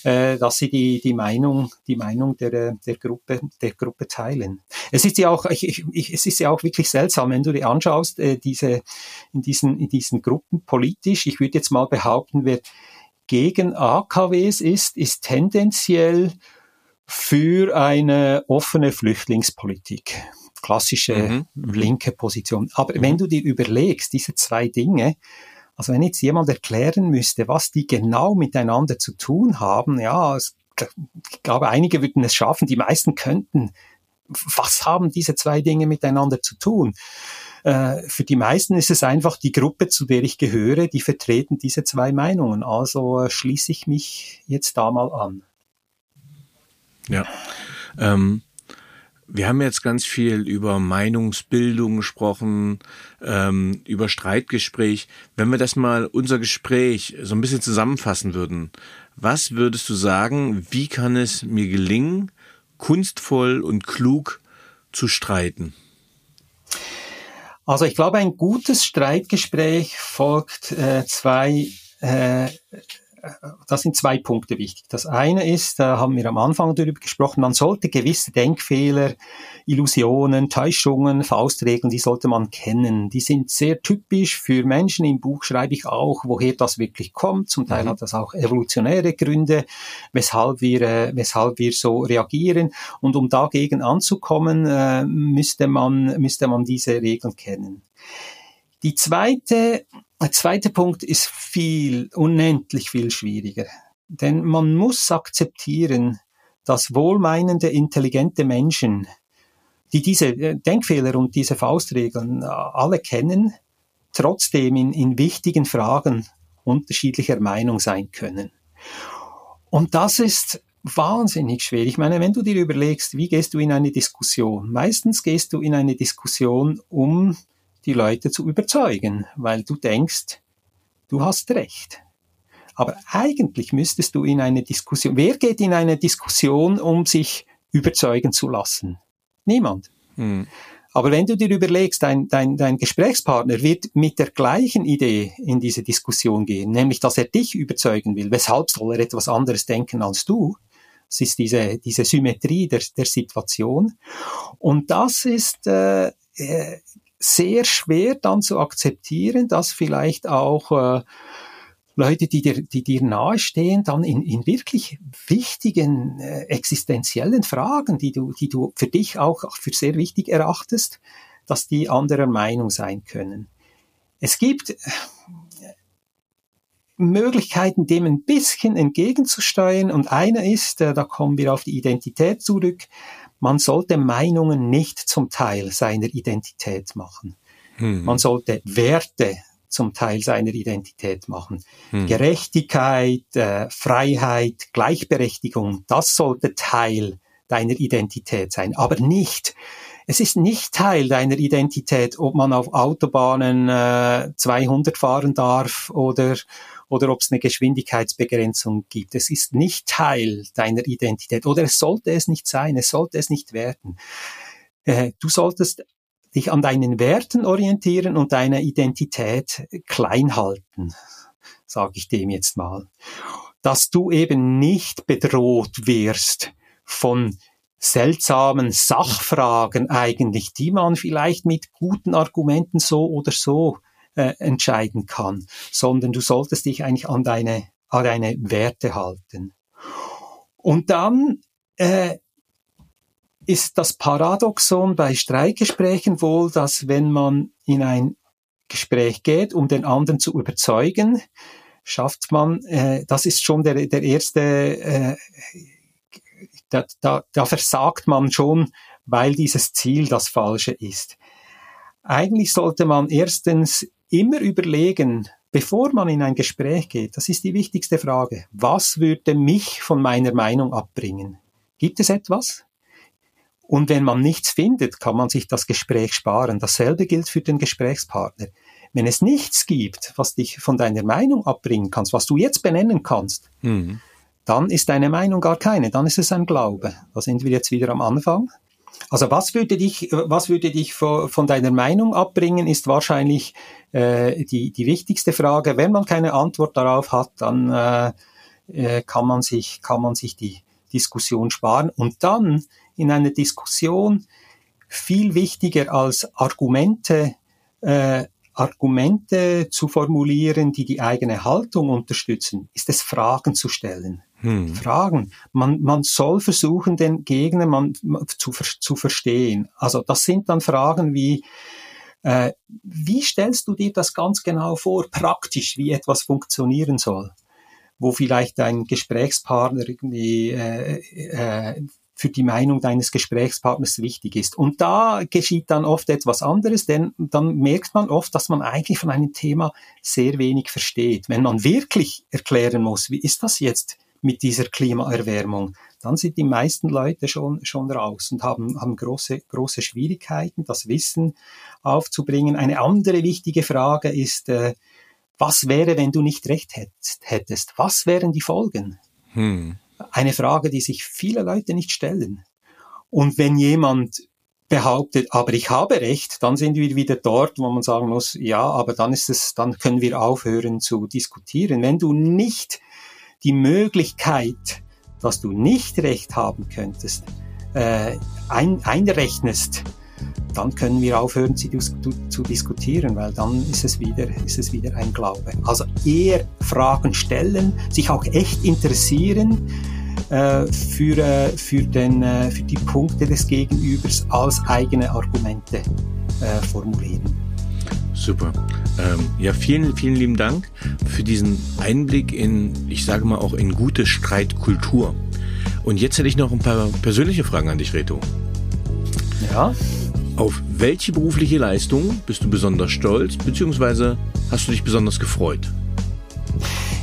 äh, dass sie die, die Meinung, die Meinung der, der Gruppe, der Gruppe teilen. Es ist ja auch, ich, ich, es ist ja auch wirklich seltsam, wenn du dir anschaust, äh, diese, in diesen, in diesen Gruppen politisch, ich würde jetzt mal behaupten, wer gegen AKWs ist, ist tendenziell für eine offene Flüchtlingspolitik. Klassische mhm. linke Position. Aber mhm. wenn du dir überlegst, diese zwei Dinge, also wenn jetzt jemand erklären müsste, was die genau miteinander zu tun haben, ja, es, ich glaube, einige würden es schaffen, die meisten könnten. Was haben diese zwei Dinge miteinander zu tun? Äh, für die meisten ist es einfach die Gruppe, zu der ich gehöre, die vertreten diese zwei Meinungen. Also äh, schließe ich mich jetzt da mal an. Ja. Ähm, wir haben jetzt ganz viel über Meinungsbildung gesprochen, ähm, über Streitgespräch. Wenn wir das mal unser Gespräch so ein bisschen zusammenfassen würden, was würdest du sagen, wie kann es mir gelingen, kunstvoll und klug zu streiten? Also ich glaube, ein gutes Streitgespräch folgt äh, zwei äh, das sind zwei Punkte wichtig. Das eine ist, da haben wir am Anfang darüber gesprochen, man sollte gewisse Denkfehler, Illusionen, Täuschungen, Faustregeln, die sollte man kennen. Die sind sehr typisch für Menschen. Im Buch schreibe ich auch, woher das wirklich kommt. Zum Teil mhm. hat das auch evolutionäre Gründe, weshalb wir, äh, weshalb wir so reagieren. Und um dagegen anzukommen, äh, müsste man, müsste man diese Regeln kennen. Die zweite der zweite Punkt ist viel, unendlich viel schwieriger. Denn man muss akzeptieren, dass wohlmeinende, intelligente Menschen, die diese äh, Denkfehler und diese Faustregeln äh, alle kennen, trotzdem in, in wichtigen Fragen unterschiedlicher Meinung sein können. Und das ist wahnsinnig schwer. Ich meine, wenn du dir überlegst, wie gehst du in eine Diskussion? Meistens gehst du in eine Diskussion, um die Leute zu überzeugen, weil du denkst, du hast recht. Aber eigentlich müsstest du in eine Diskussion, wer geht in eine Diskussion, um sich überzeugen zu lassen? Niemand. Hm. Aber wenn du dir überlegst, dein, dein, dein Gesprächspartner wird mit der gleichen Idee in diese Diskussion gehen, nämlich dass er dich überzeugen will, weshalb soll er etwas anderes denken als du? Es ist diese, diese Symmetrie der, der Situation. Und das ist äh, äh sehr schwer dann zu akzeptieren, dass vielleicht auch äh, Leute, die dir, die dir nahestehen, dann in, in wirklich wichtigen äh, existenziellen Fragen, die du, die du für dich auch für sehr wichtig erachtest, dass die anderer Meinung sein können. Es gibt äh, Möglichkeiten, dem ein bisschen entgegenzusteuern und einer ist, äh, da kommen wir auf die Identität zurück, man sollte Meinungen nicht zum Teil seiner Identität machen. Hm. Man sollte Werte zum Teil seiner Identität machen. Hm. Gerechtigkeit, äh, Freiheit, Gleichberechtigung, das sollte Teil deiner Identität sein, aber nicht es ist nicht Teil deiner Identität, ob man auf Autobahnen äh, 200 fahren darf oder oder ob es eine Geschwindigkeitsbegrenzung gibt. Es ist nicht Teil deiner Identität oder es sollte es nicht sein, es sollte es nicht werden. Äh, du solltest dich an deinen Werten orientieren und deine Identität klein halten, sage ich dem jetzt mal. Dass du eben nicht bedroht wirst von seltsamen Sachfragen eigentlich, die man vielleicht mit guten Argumenten so oder so äh, entscheiden kann, sondern du solltest dich eigentlich an deine, an deine Werte halten. Und dann äh, ist das Paradoxon bei Streitgesprächen wohl, dass wenn man in ein Gespräch geht, um den anderen zu überzeugen, schafft man, äh, das ist schon der, der erste, äh, da, da, da versagt man schon, weil dieses Ziel das falsche ist. Eigentlich sollte man erstens immer überlegen, bevor man in ein Gespräch geht, das ist die wichtigste Frage, was würde mich von meiner Meinung abbringen? Gibt es etwas? Und wenn man nichts findet, kann man sich das Gespräch sparen. Dasselbe gilt für den Gesprächspartner. Wenn es nichts gibt, was dich von deiner Meinung abbringen kannst, was du jetzt benennen kannst, mhm. dann ist deine Meinung gar keine, dann ist es ein Glaube. Da sind wir jetzt wieder am Anfang. Also was würde dich, was würde dich von, von deiner Meinung abbringen, ist wahrscheinlich äh, die, die wichtigste Frage. Wenn man keine Antwort darauf hat, dann äh, äh, kann man sich, kann man sich die Diskussion sparen. Und dann in einer Diskussion viel wichtiger als Argumente, äh, Argumente zu formulieren, die die eigene Haltung unterstützen, ist es Fragen zu stellen. Hm. Fragen. Man, man soll versuchen, den Gegner man, zu, zu verstehen. Also das sind dann Fragen wie, äh, wie stellst du dir das ganz genau vor, praktisch, wie etwas funktionieren soll? Wo vielleicht dein Gesprächspartner irgendwie äh, äh, für die Meinung deines Gesprächspartners wichtig ist. Und da geschieht dann oft etwas anderes, denn dann merkt man oft, dass man eigentlich von einem Thema sehr wenig versteht. Wenn man wirklich erklären muss, wie ist das jetzt mit dieser Klimaerwärmung, dann sind die meisten Leute schon, schon raus und haben, haben große, große Schwierigkeiten, das Wissen aufzubringen. Eine andere wichtige Frage ist, äh, was wäre, wenn du nicht recht hättest? Was wären die Folgen? Hm. Eine Frage, die sich viele Leute nicht stellen. Und wenn jemand behauptet, aber ich habe recht, dann sind wir wieder dort, wo man sagen muss, ja, aber dann ist es, dann können wir aufhören zu diskutieren. Wenn du nicht die Möglichkeit, dass du nicht recht haben könntest, äh, ein, einrechnest, dann können wir aufhören zu, zu, diskutieren, weil dann ist es wieder, ist es wieder ein Glaube. Also eher Fragen stellen, sich auch echt interessieren äh, für, äh, für, den, äh, für die Punkte des Gegenübers als eigene Argumente äh, formulieren. Super. Ähm, ja, vielen, vielen lieben Dank für diesen Einblick in, ich sage mal auch in gute Streitkultur. Und jetzt hätte ich noch ein paar persönliche Fragen an dich, Reto. Ja. Auf welche berufliche Leistung bist du besonders stolz, beziehungsweise hast du dich besonders gefreut?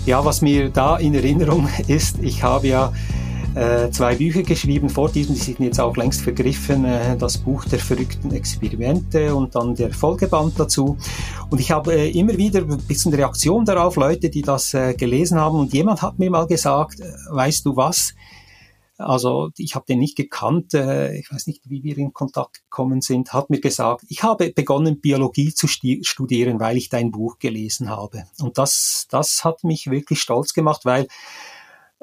Ja, was mir da in Erinnerung ist, ich habe ja äh, zwei Bücher geschrieben vor diesem, die sind jetzt auch längst vergriffen, äh, das Buch der verrückten Experimente und dann der Folgeband dazu. Und ich habe äh, immer wieder ein bisschen Reaktion darauf, Leute, die das äh, gelesen haben und jemand hat mir mal gesagt, äh, weißt du was, also ich habe den nicht gekannt, äh, ich weiß nicht, wie wir in Kontakt gekommen sind, hat mir gesagt, ich habe begonnen, Biologie zu studieren, weil ich dein Buch gelesen habe. Und das, das hat mich wirklich stolz gemacht, weil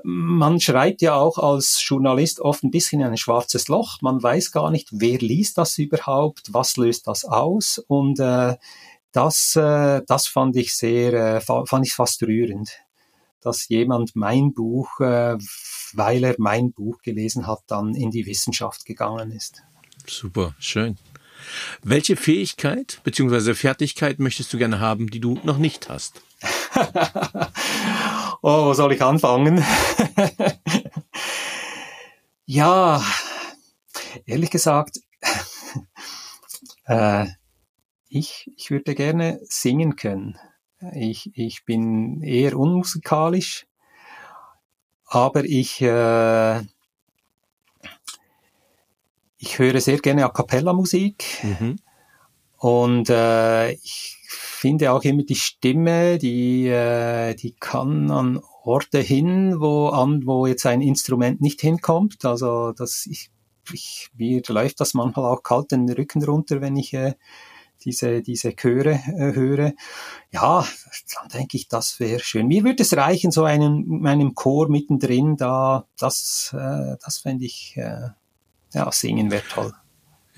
man schreibt ja auch als Journalist oft ein bisschen in ein schwarzes Loch. Man weiß gar nicht, wer liest das überhaupt, was löst das aus. Und äh, das, äh, das fand ich sehr, äh, fand ich fast rührend, dass jemand mein Buch, äh, weil er mein Buch gelesen hat, dann in die Wissenschaft gegangen ist. Super, schön. Welche Fähigkeit bzw. Fertigkeit möchtest du gerne haben, die du noch nicht hast? oh, wo soll ich anfangen? ja, ehrlich gesagt, äh, ich, ich würde gerne singen können. Ich, ich bin eher unmusikalisch, aber ich, äh, ich höre sehr gerne A cappella Musik mhm. und äh, ich finde auch immer die Stimme, die, äh, die kann an Orte hin, wo, an, wo jetzt ein Instrument nicht hinkommt. Also das, ich, ich, mir läuft das manchmal auch kalt den Rücken runter, wenn ich äh, diese, diese Chöre äh, höre. Ja, dann denke ich, das wäre schön. Mir würde es reichen, so einen, meinem Chor mittendrin, da, das, äh, das fände ich, äh, ja, singen wäre toll.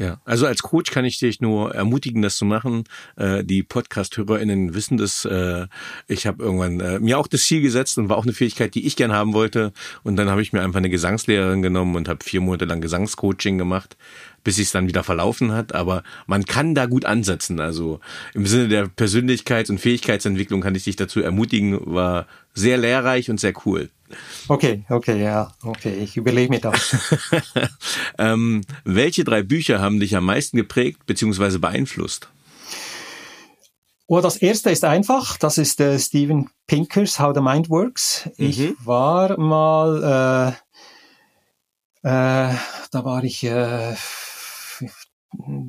Ja, also als Coach kann ich dich nur ermutigen, das zu machen. Äh, die Podcast-HörerInnen wissen das. Äh, ich habe irgendwann äh, mir auch das Ziel gesetzt und war auch eine Fähigkeit, die ich gern haben wollte. Und dann habe ich mir einfach eine Gesangslehrerin genommen und habe vier Monate lang Gesangscoaching gemacht, bis sich es dann wieder verlaufen hat. Aber man kann da gut ansetzen. Also im Sinne der Persönlichkeits- und Fähigkeitsentwicklung kann ich dich dazu ermutigen. War sehr lehrreich und sehr cool. Okay, okay, ja, okay, ich überlege mir das. ähm, welche drei Bücher haben dich am meisten geprägt bzw. beeinflusst? Oh, das erste ist einfach, das ist äh, Steven Pinkers How the Mind Works. Mhm. Ich war mal, äh, äh, da war ich äh,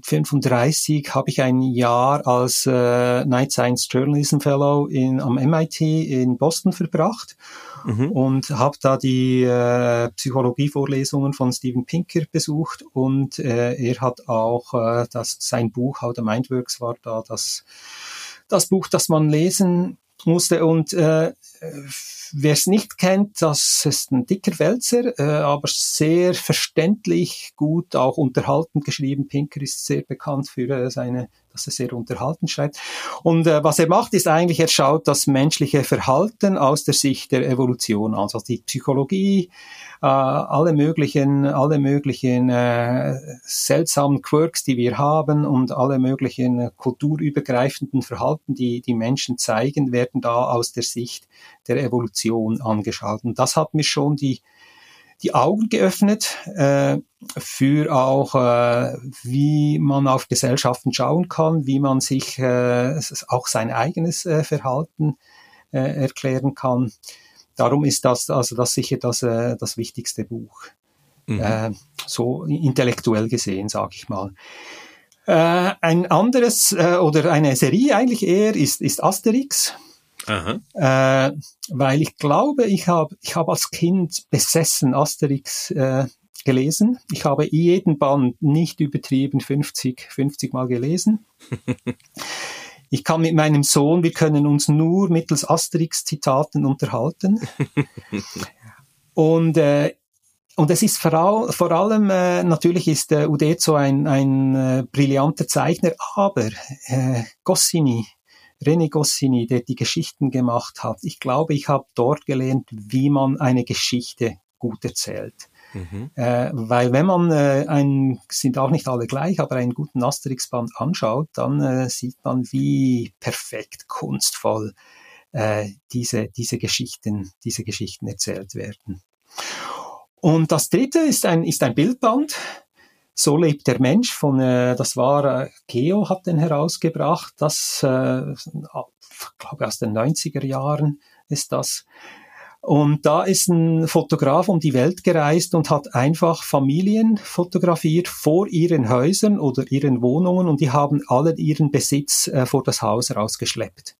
35 habe ich ein Jahr als äh, Night Science Journalism Fellow in, am MIT in Boston verbracht mhm. und habe da die äh, Psychologievorlesungen von Steven Pinker besucht und äh, er hat auch äh, das, sein Buch How the Mind Works war da das, das Buch, das man lesen musste und äh, wer es nicht kennt, das ist ein dicker Wälzer, äh, aber sehr verständlich, gut, auch unterhaltend geschrieben. Pinker ist sehr bekannt für äh, seine, dass er sehr unterhaltend schreibt. Und äh, was er macht, ist eigentlich, er schaut das menschliche Verhalten aus der Sicht der Evolution also die Psychologie, äh, alle möglichen, alle möglichen äh, seltsamen Quirks, die wir haben und alle möglichen kulturübergreifenden Verhalten, die die Menschen zeigen, werden da aus der Sicht der Evolution angeschaut. Und das hat mir schon die die Augen geöffnet äh, für auch, äh, wie man auf Gesellschaften schauen kann, wie man sich äh, auch sein eigenes äh, Verhalten äh, erklären kann. Darum ist das also das sicher das, äh, das wichtigste Buch. Mhm. Äh, so intellektuell gesehen, sage ich mal. Äh, ein anderes äh, oder eine Serie eigentlich eher ist, ist Asterix. Aha. Äh, weil ich glaube, ich habe ich hab als Kind besessen Asterix äh, gelesen. Ich habe jeden Band nicht übertrieben 50, 50 Mal gelesen. Ich kann mit meinem Sohn, wir können uns nur mittels Asterix-Zitaten unterhalten. und, äh, und es ist vor, vor allem, äh, natürlich ist äh, Udezo ein, ein äh, brillanter Zeichner, aber äh, Goscinny, René Goscinny, der die Geschichten gemacht hat, ich glaube, ich habe dort gelernt, wie man eine Geschichte gut erzählt. Mhm. Äh, weil wenn man äh, ein, sind auch nicht alle gleich, aber einen guten Asterix-Band anschaut, dann äh, sieht man, wie perfekt kunstvoll äh, diese, diese Geschichten, diese Geschichten erzählt werden. Und das dritte ist ein, ist ein Bildband. So lebt der Mensch von, äh, das war, äh, Geo hat den herausgebracht, das, äh, glaube aus den 90er Jahren ist das. Und da ist ein Fotograf um die Welt gereist und hat einfach Familien fotografiert vor ihren Häusern oder ihren Wohnungen und die haben alle ihren Besitz äh, vor das Haus rausgeschleppt.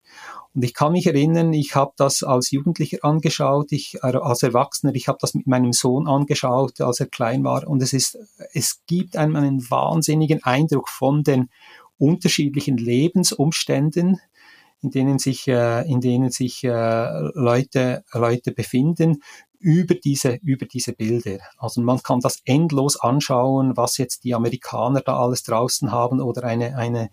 Und ich kann mich erinnern, ich habe das als Jugendlicher angeschaut, ich äh, als Erwachsener, ich habe das mit meinem Sohn angeschaut, als er klein war. Und es ist, es gibt einem einen wahnsinnigen Eindruck von den unterschiedlichen Lebensumständen, in denen sich, äh, in denen sich äh, Leute, Leute befinden über diese, über diese Bilder. Also man kann das endlos anschauen, was jetzt die Amerikaner da alles draußen haben oder eine, eine,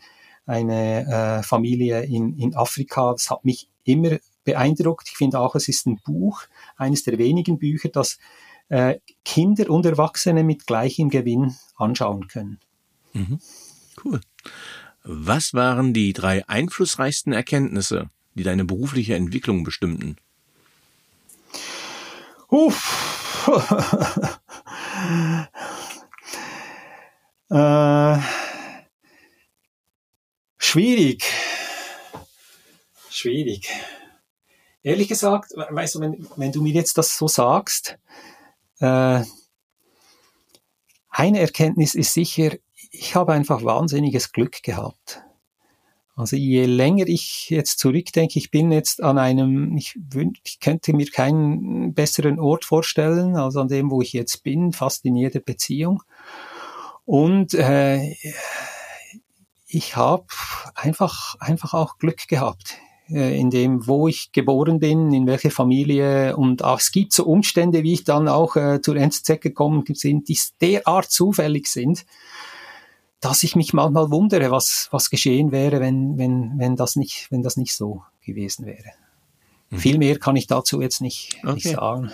eine äh, Familie in, in Afrika. Das hat mich immer beeindruckt. Ich finde auch, es ist ein Buch, eines der wenigen Bücher, das äh, Kinder und Erwachsene mit gleichem Gewinn anschauen können. Mhm. Cool. Was waren die drei einflussreichsten Erkenntnisse, die deine berufliche Entwicklung bestimmten? Uff. äh, schwierig. Schwierig. Ehrlich gesagt, weißt du, wenn, wenn du mir jetzt das so sagst, äh, eine Erkenntnis ist sicher, ich habe einfach wahnsinniges Glück gehabt. Also je länger ich jetzt zurückdenke, ich bin jetzt an einem, ich, ich könnte mir keinen besseren Ort vorstellen, als an dem, wo ich jetzt bin, fast in jeder Beziehung. Und äh, ich habe einfach, einfach auch Glück gehabt äh, in dem, wo ich geboren bin, in welcher Familie und auch, es gibt so Umstände, wie ich dann auch äh, zur NZZ gekommen bin, die derart zufällig sind, dass ich mich manchmal wundere, was, was geschehen wäre, wenn, wenn, wenn, das nicht, wenn das nicht so gewesen wäre. Mhm. Viel mehr kann ich dazu jetzt nicht, okay. nicht sagen.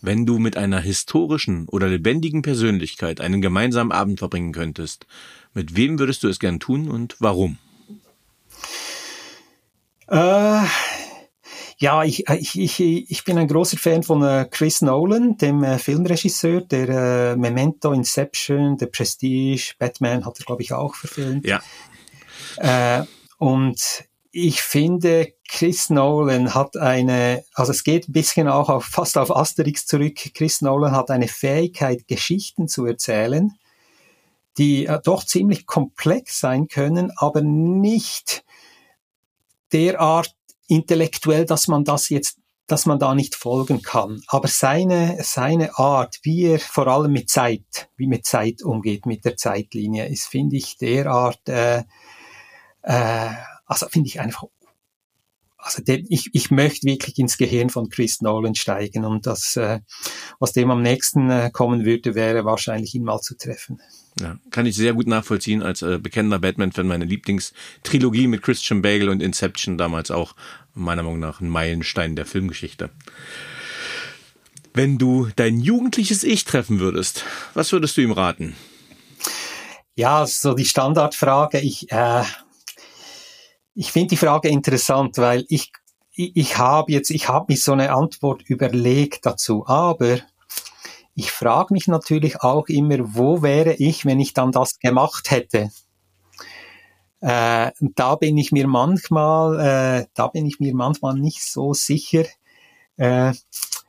Wenn du mit einer historischen oder lebendigen Persönlichkeit einen gemeinsamen Abend verbringen könntest, mit wem würdest du es gern tun und warum? Äh, ja, ich, ich, ich, ich bin ein großer Fan von äh, Chris Nolan, dem äh, Filmregisseur, der äh, Memento, Inception, The Prestige, Batman hat er, glaube ich, auch verfilmt. Ja. Äh, und ich finde, Chris Nolan hat eine, also es geht ein bisschen auch auf, fast auf Asterix zurück. Chris Nolan hat eine Fähigkeit, Geschichten zu erzählen, die äh, doch ziemlich komplex sein können, aber nicht derart intellektuell, dass man das jetzt dass man da nicht folgen kann. Aber seine, seine Art, wie er vor allem mit Zeit, wie mit Zeit umgeht, mit der Zeitlinie, ist, finde ich, derart, äh, äh, also finde ich einfach also der, ich, ich möchte wirklich ins Gehirn von Chris Nolan steigen und das, äh, was dem am nächsten äh, kommen würde, wäre wahrscheinlich ihn mal zu treffen. Ja, kann ich sehr gut nachvollziehen als äh, bekennender Batman-Fan. Meine Lieblingstrilogie mit Christian Bale und Inception damals auch meiner Meinung nach ein Meilenstein der Filmgeschichte. Wenn du dein jugendliches Ich treffen würdest, was würdest du ihm raten? Ja, so die Standardfrage. Ich, äh, ich finde die Frage interessant, weil ich, ich, ich habe jetzt, ich habe mich so eine Antwort überlegt dazu, aber ich frage mich natürlich auch immer, wo wäre ich, wenn ich dann das gemacht hätte? Äh, da bin ich mir manchmal, äh, da bin ich mir manchmal nicht so sicher, äh,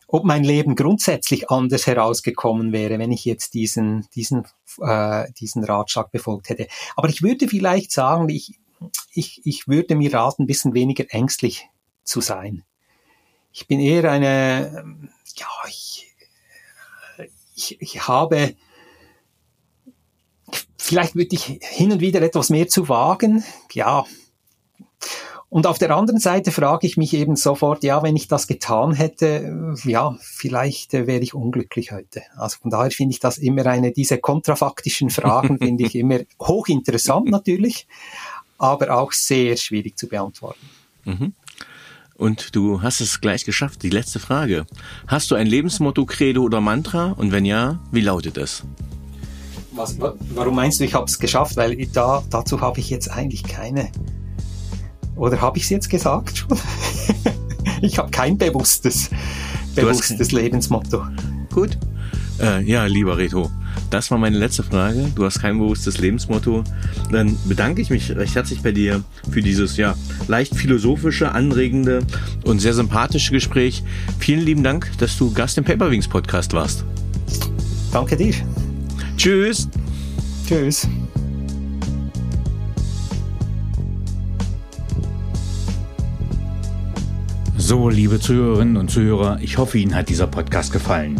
ob mein Leben grundsätzlich anders herausgekommen wäre, wenn ich jetzt diesen, diesen, äh, diesen Ratschlag befolgt hätte. Aber ich würde vielleicht sagen, ich, ich, ich würde mir raten, ein bisschen weniger ängstlich zu sein. Ich bin eher eine, ja, ich, ich, ich habe, vielleicht würde ich hin und wieder etwas mehr zu wagen, ja. Und auf der anderen Seite frage ich mich eben sofort, ja, wenn ich das getan hätte, ja, vielleicht äh, wäre ich unglücklich heute. Also von daher finde ich das immer eine, diese kontrafaktischen Fragen finde ich immer hochinteressant natürlich, aber auch sehr schwierig zu beantworten. Mhm. Und du hast es gleich geschafft. Die letzte Frage. Hast du ein Lebensmotto, Credo oder Mantra? Und wenn ja, wie lautet es? Was, warum meinst du, ich habe es geschafft? Weil da, dazu habe ich jetzt eigentlich keine. Oder habe ich es jetzt gesagt schon? ich habe kein bewusstes, bewusstes Lebensmotto. Gut. Äh, ja, lieber Reto, das war meine letzte Frage. Du hast kein bewusstes Lebensmotto. Dann bedanke ich mich recht herzlich bei dir für dieses ja leicht philosophische, anregende und sehr sympathische Gespräch. Vielen lieben Dank, dass du Gast im Paperwings Podcast warst. Danke dir. Tschüss. Tschüss. So, liebe Zuhörerinnen und Zuhörer, ich hoffe, Ihnen hat dieser Podcast gefallen.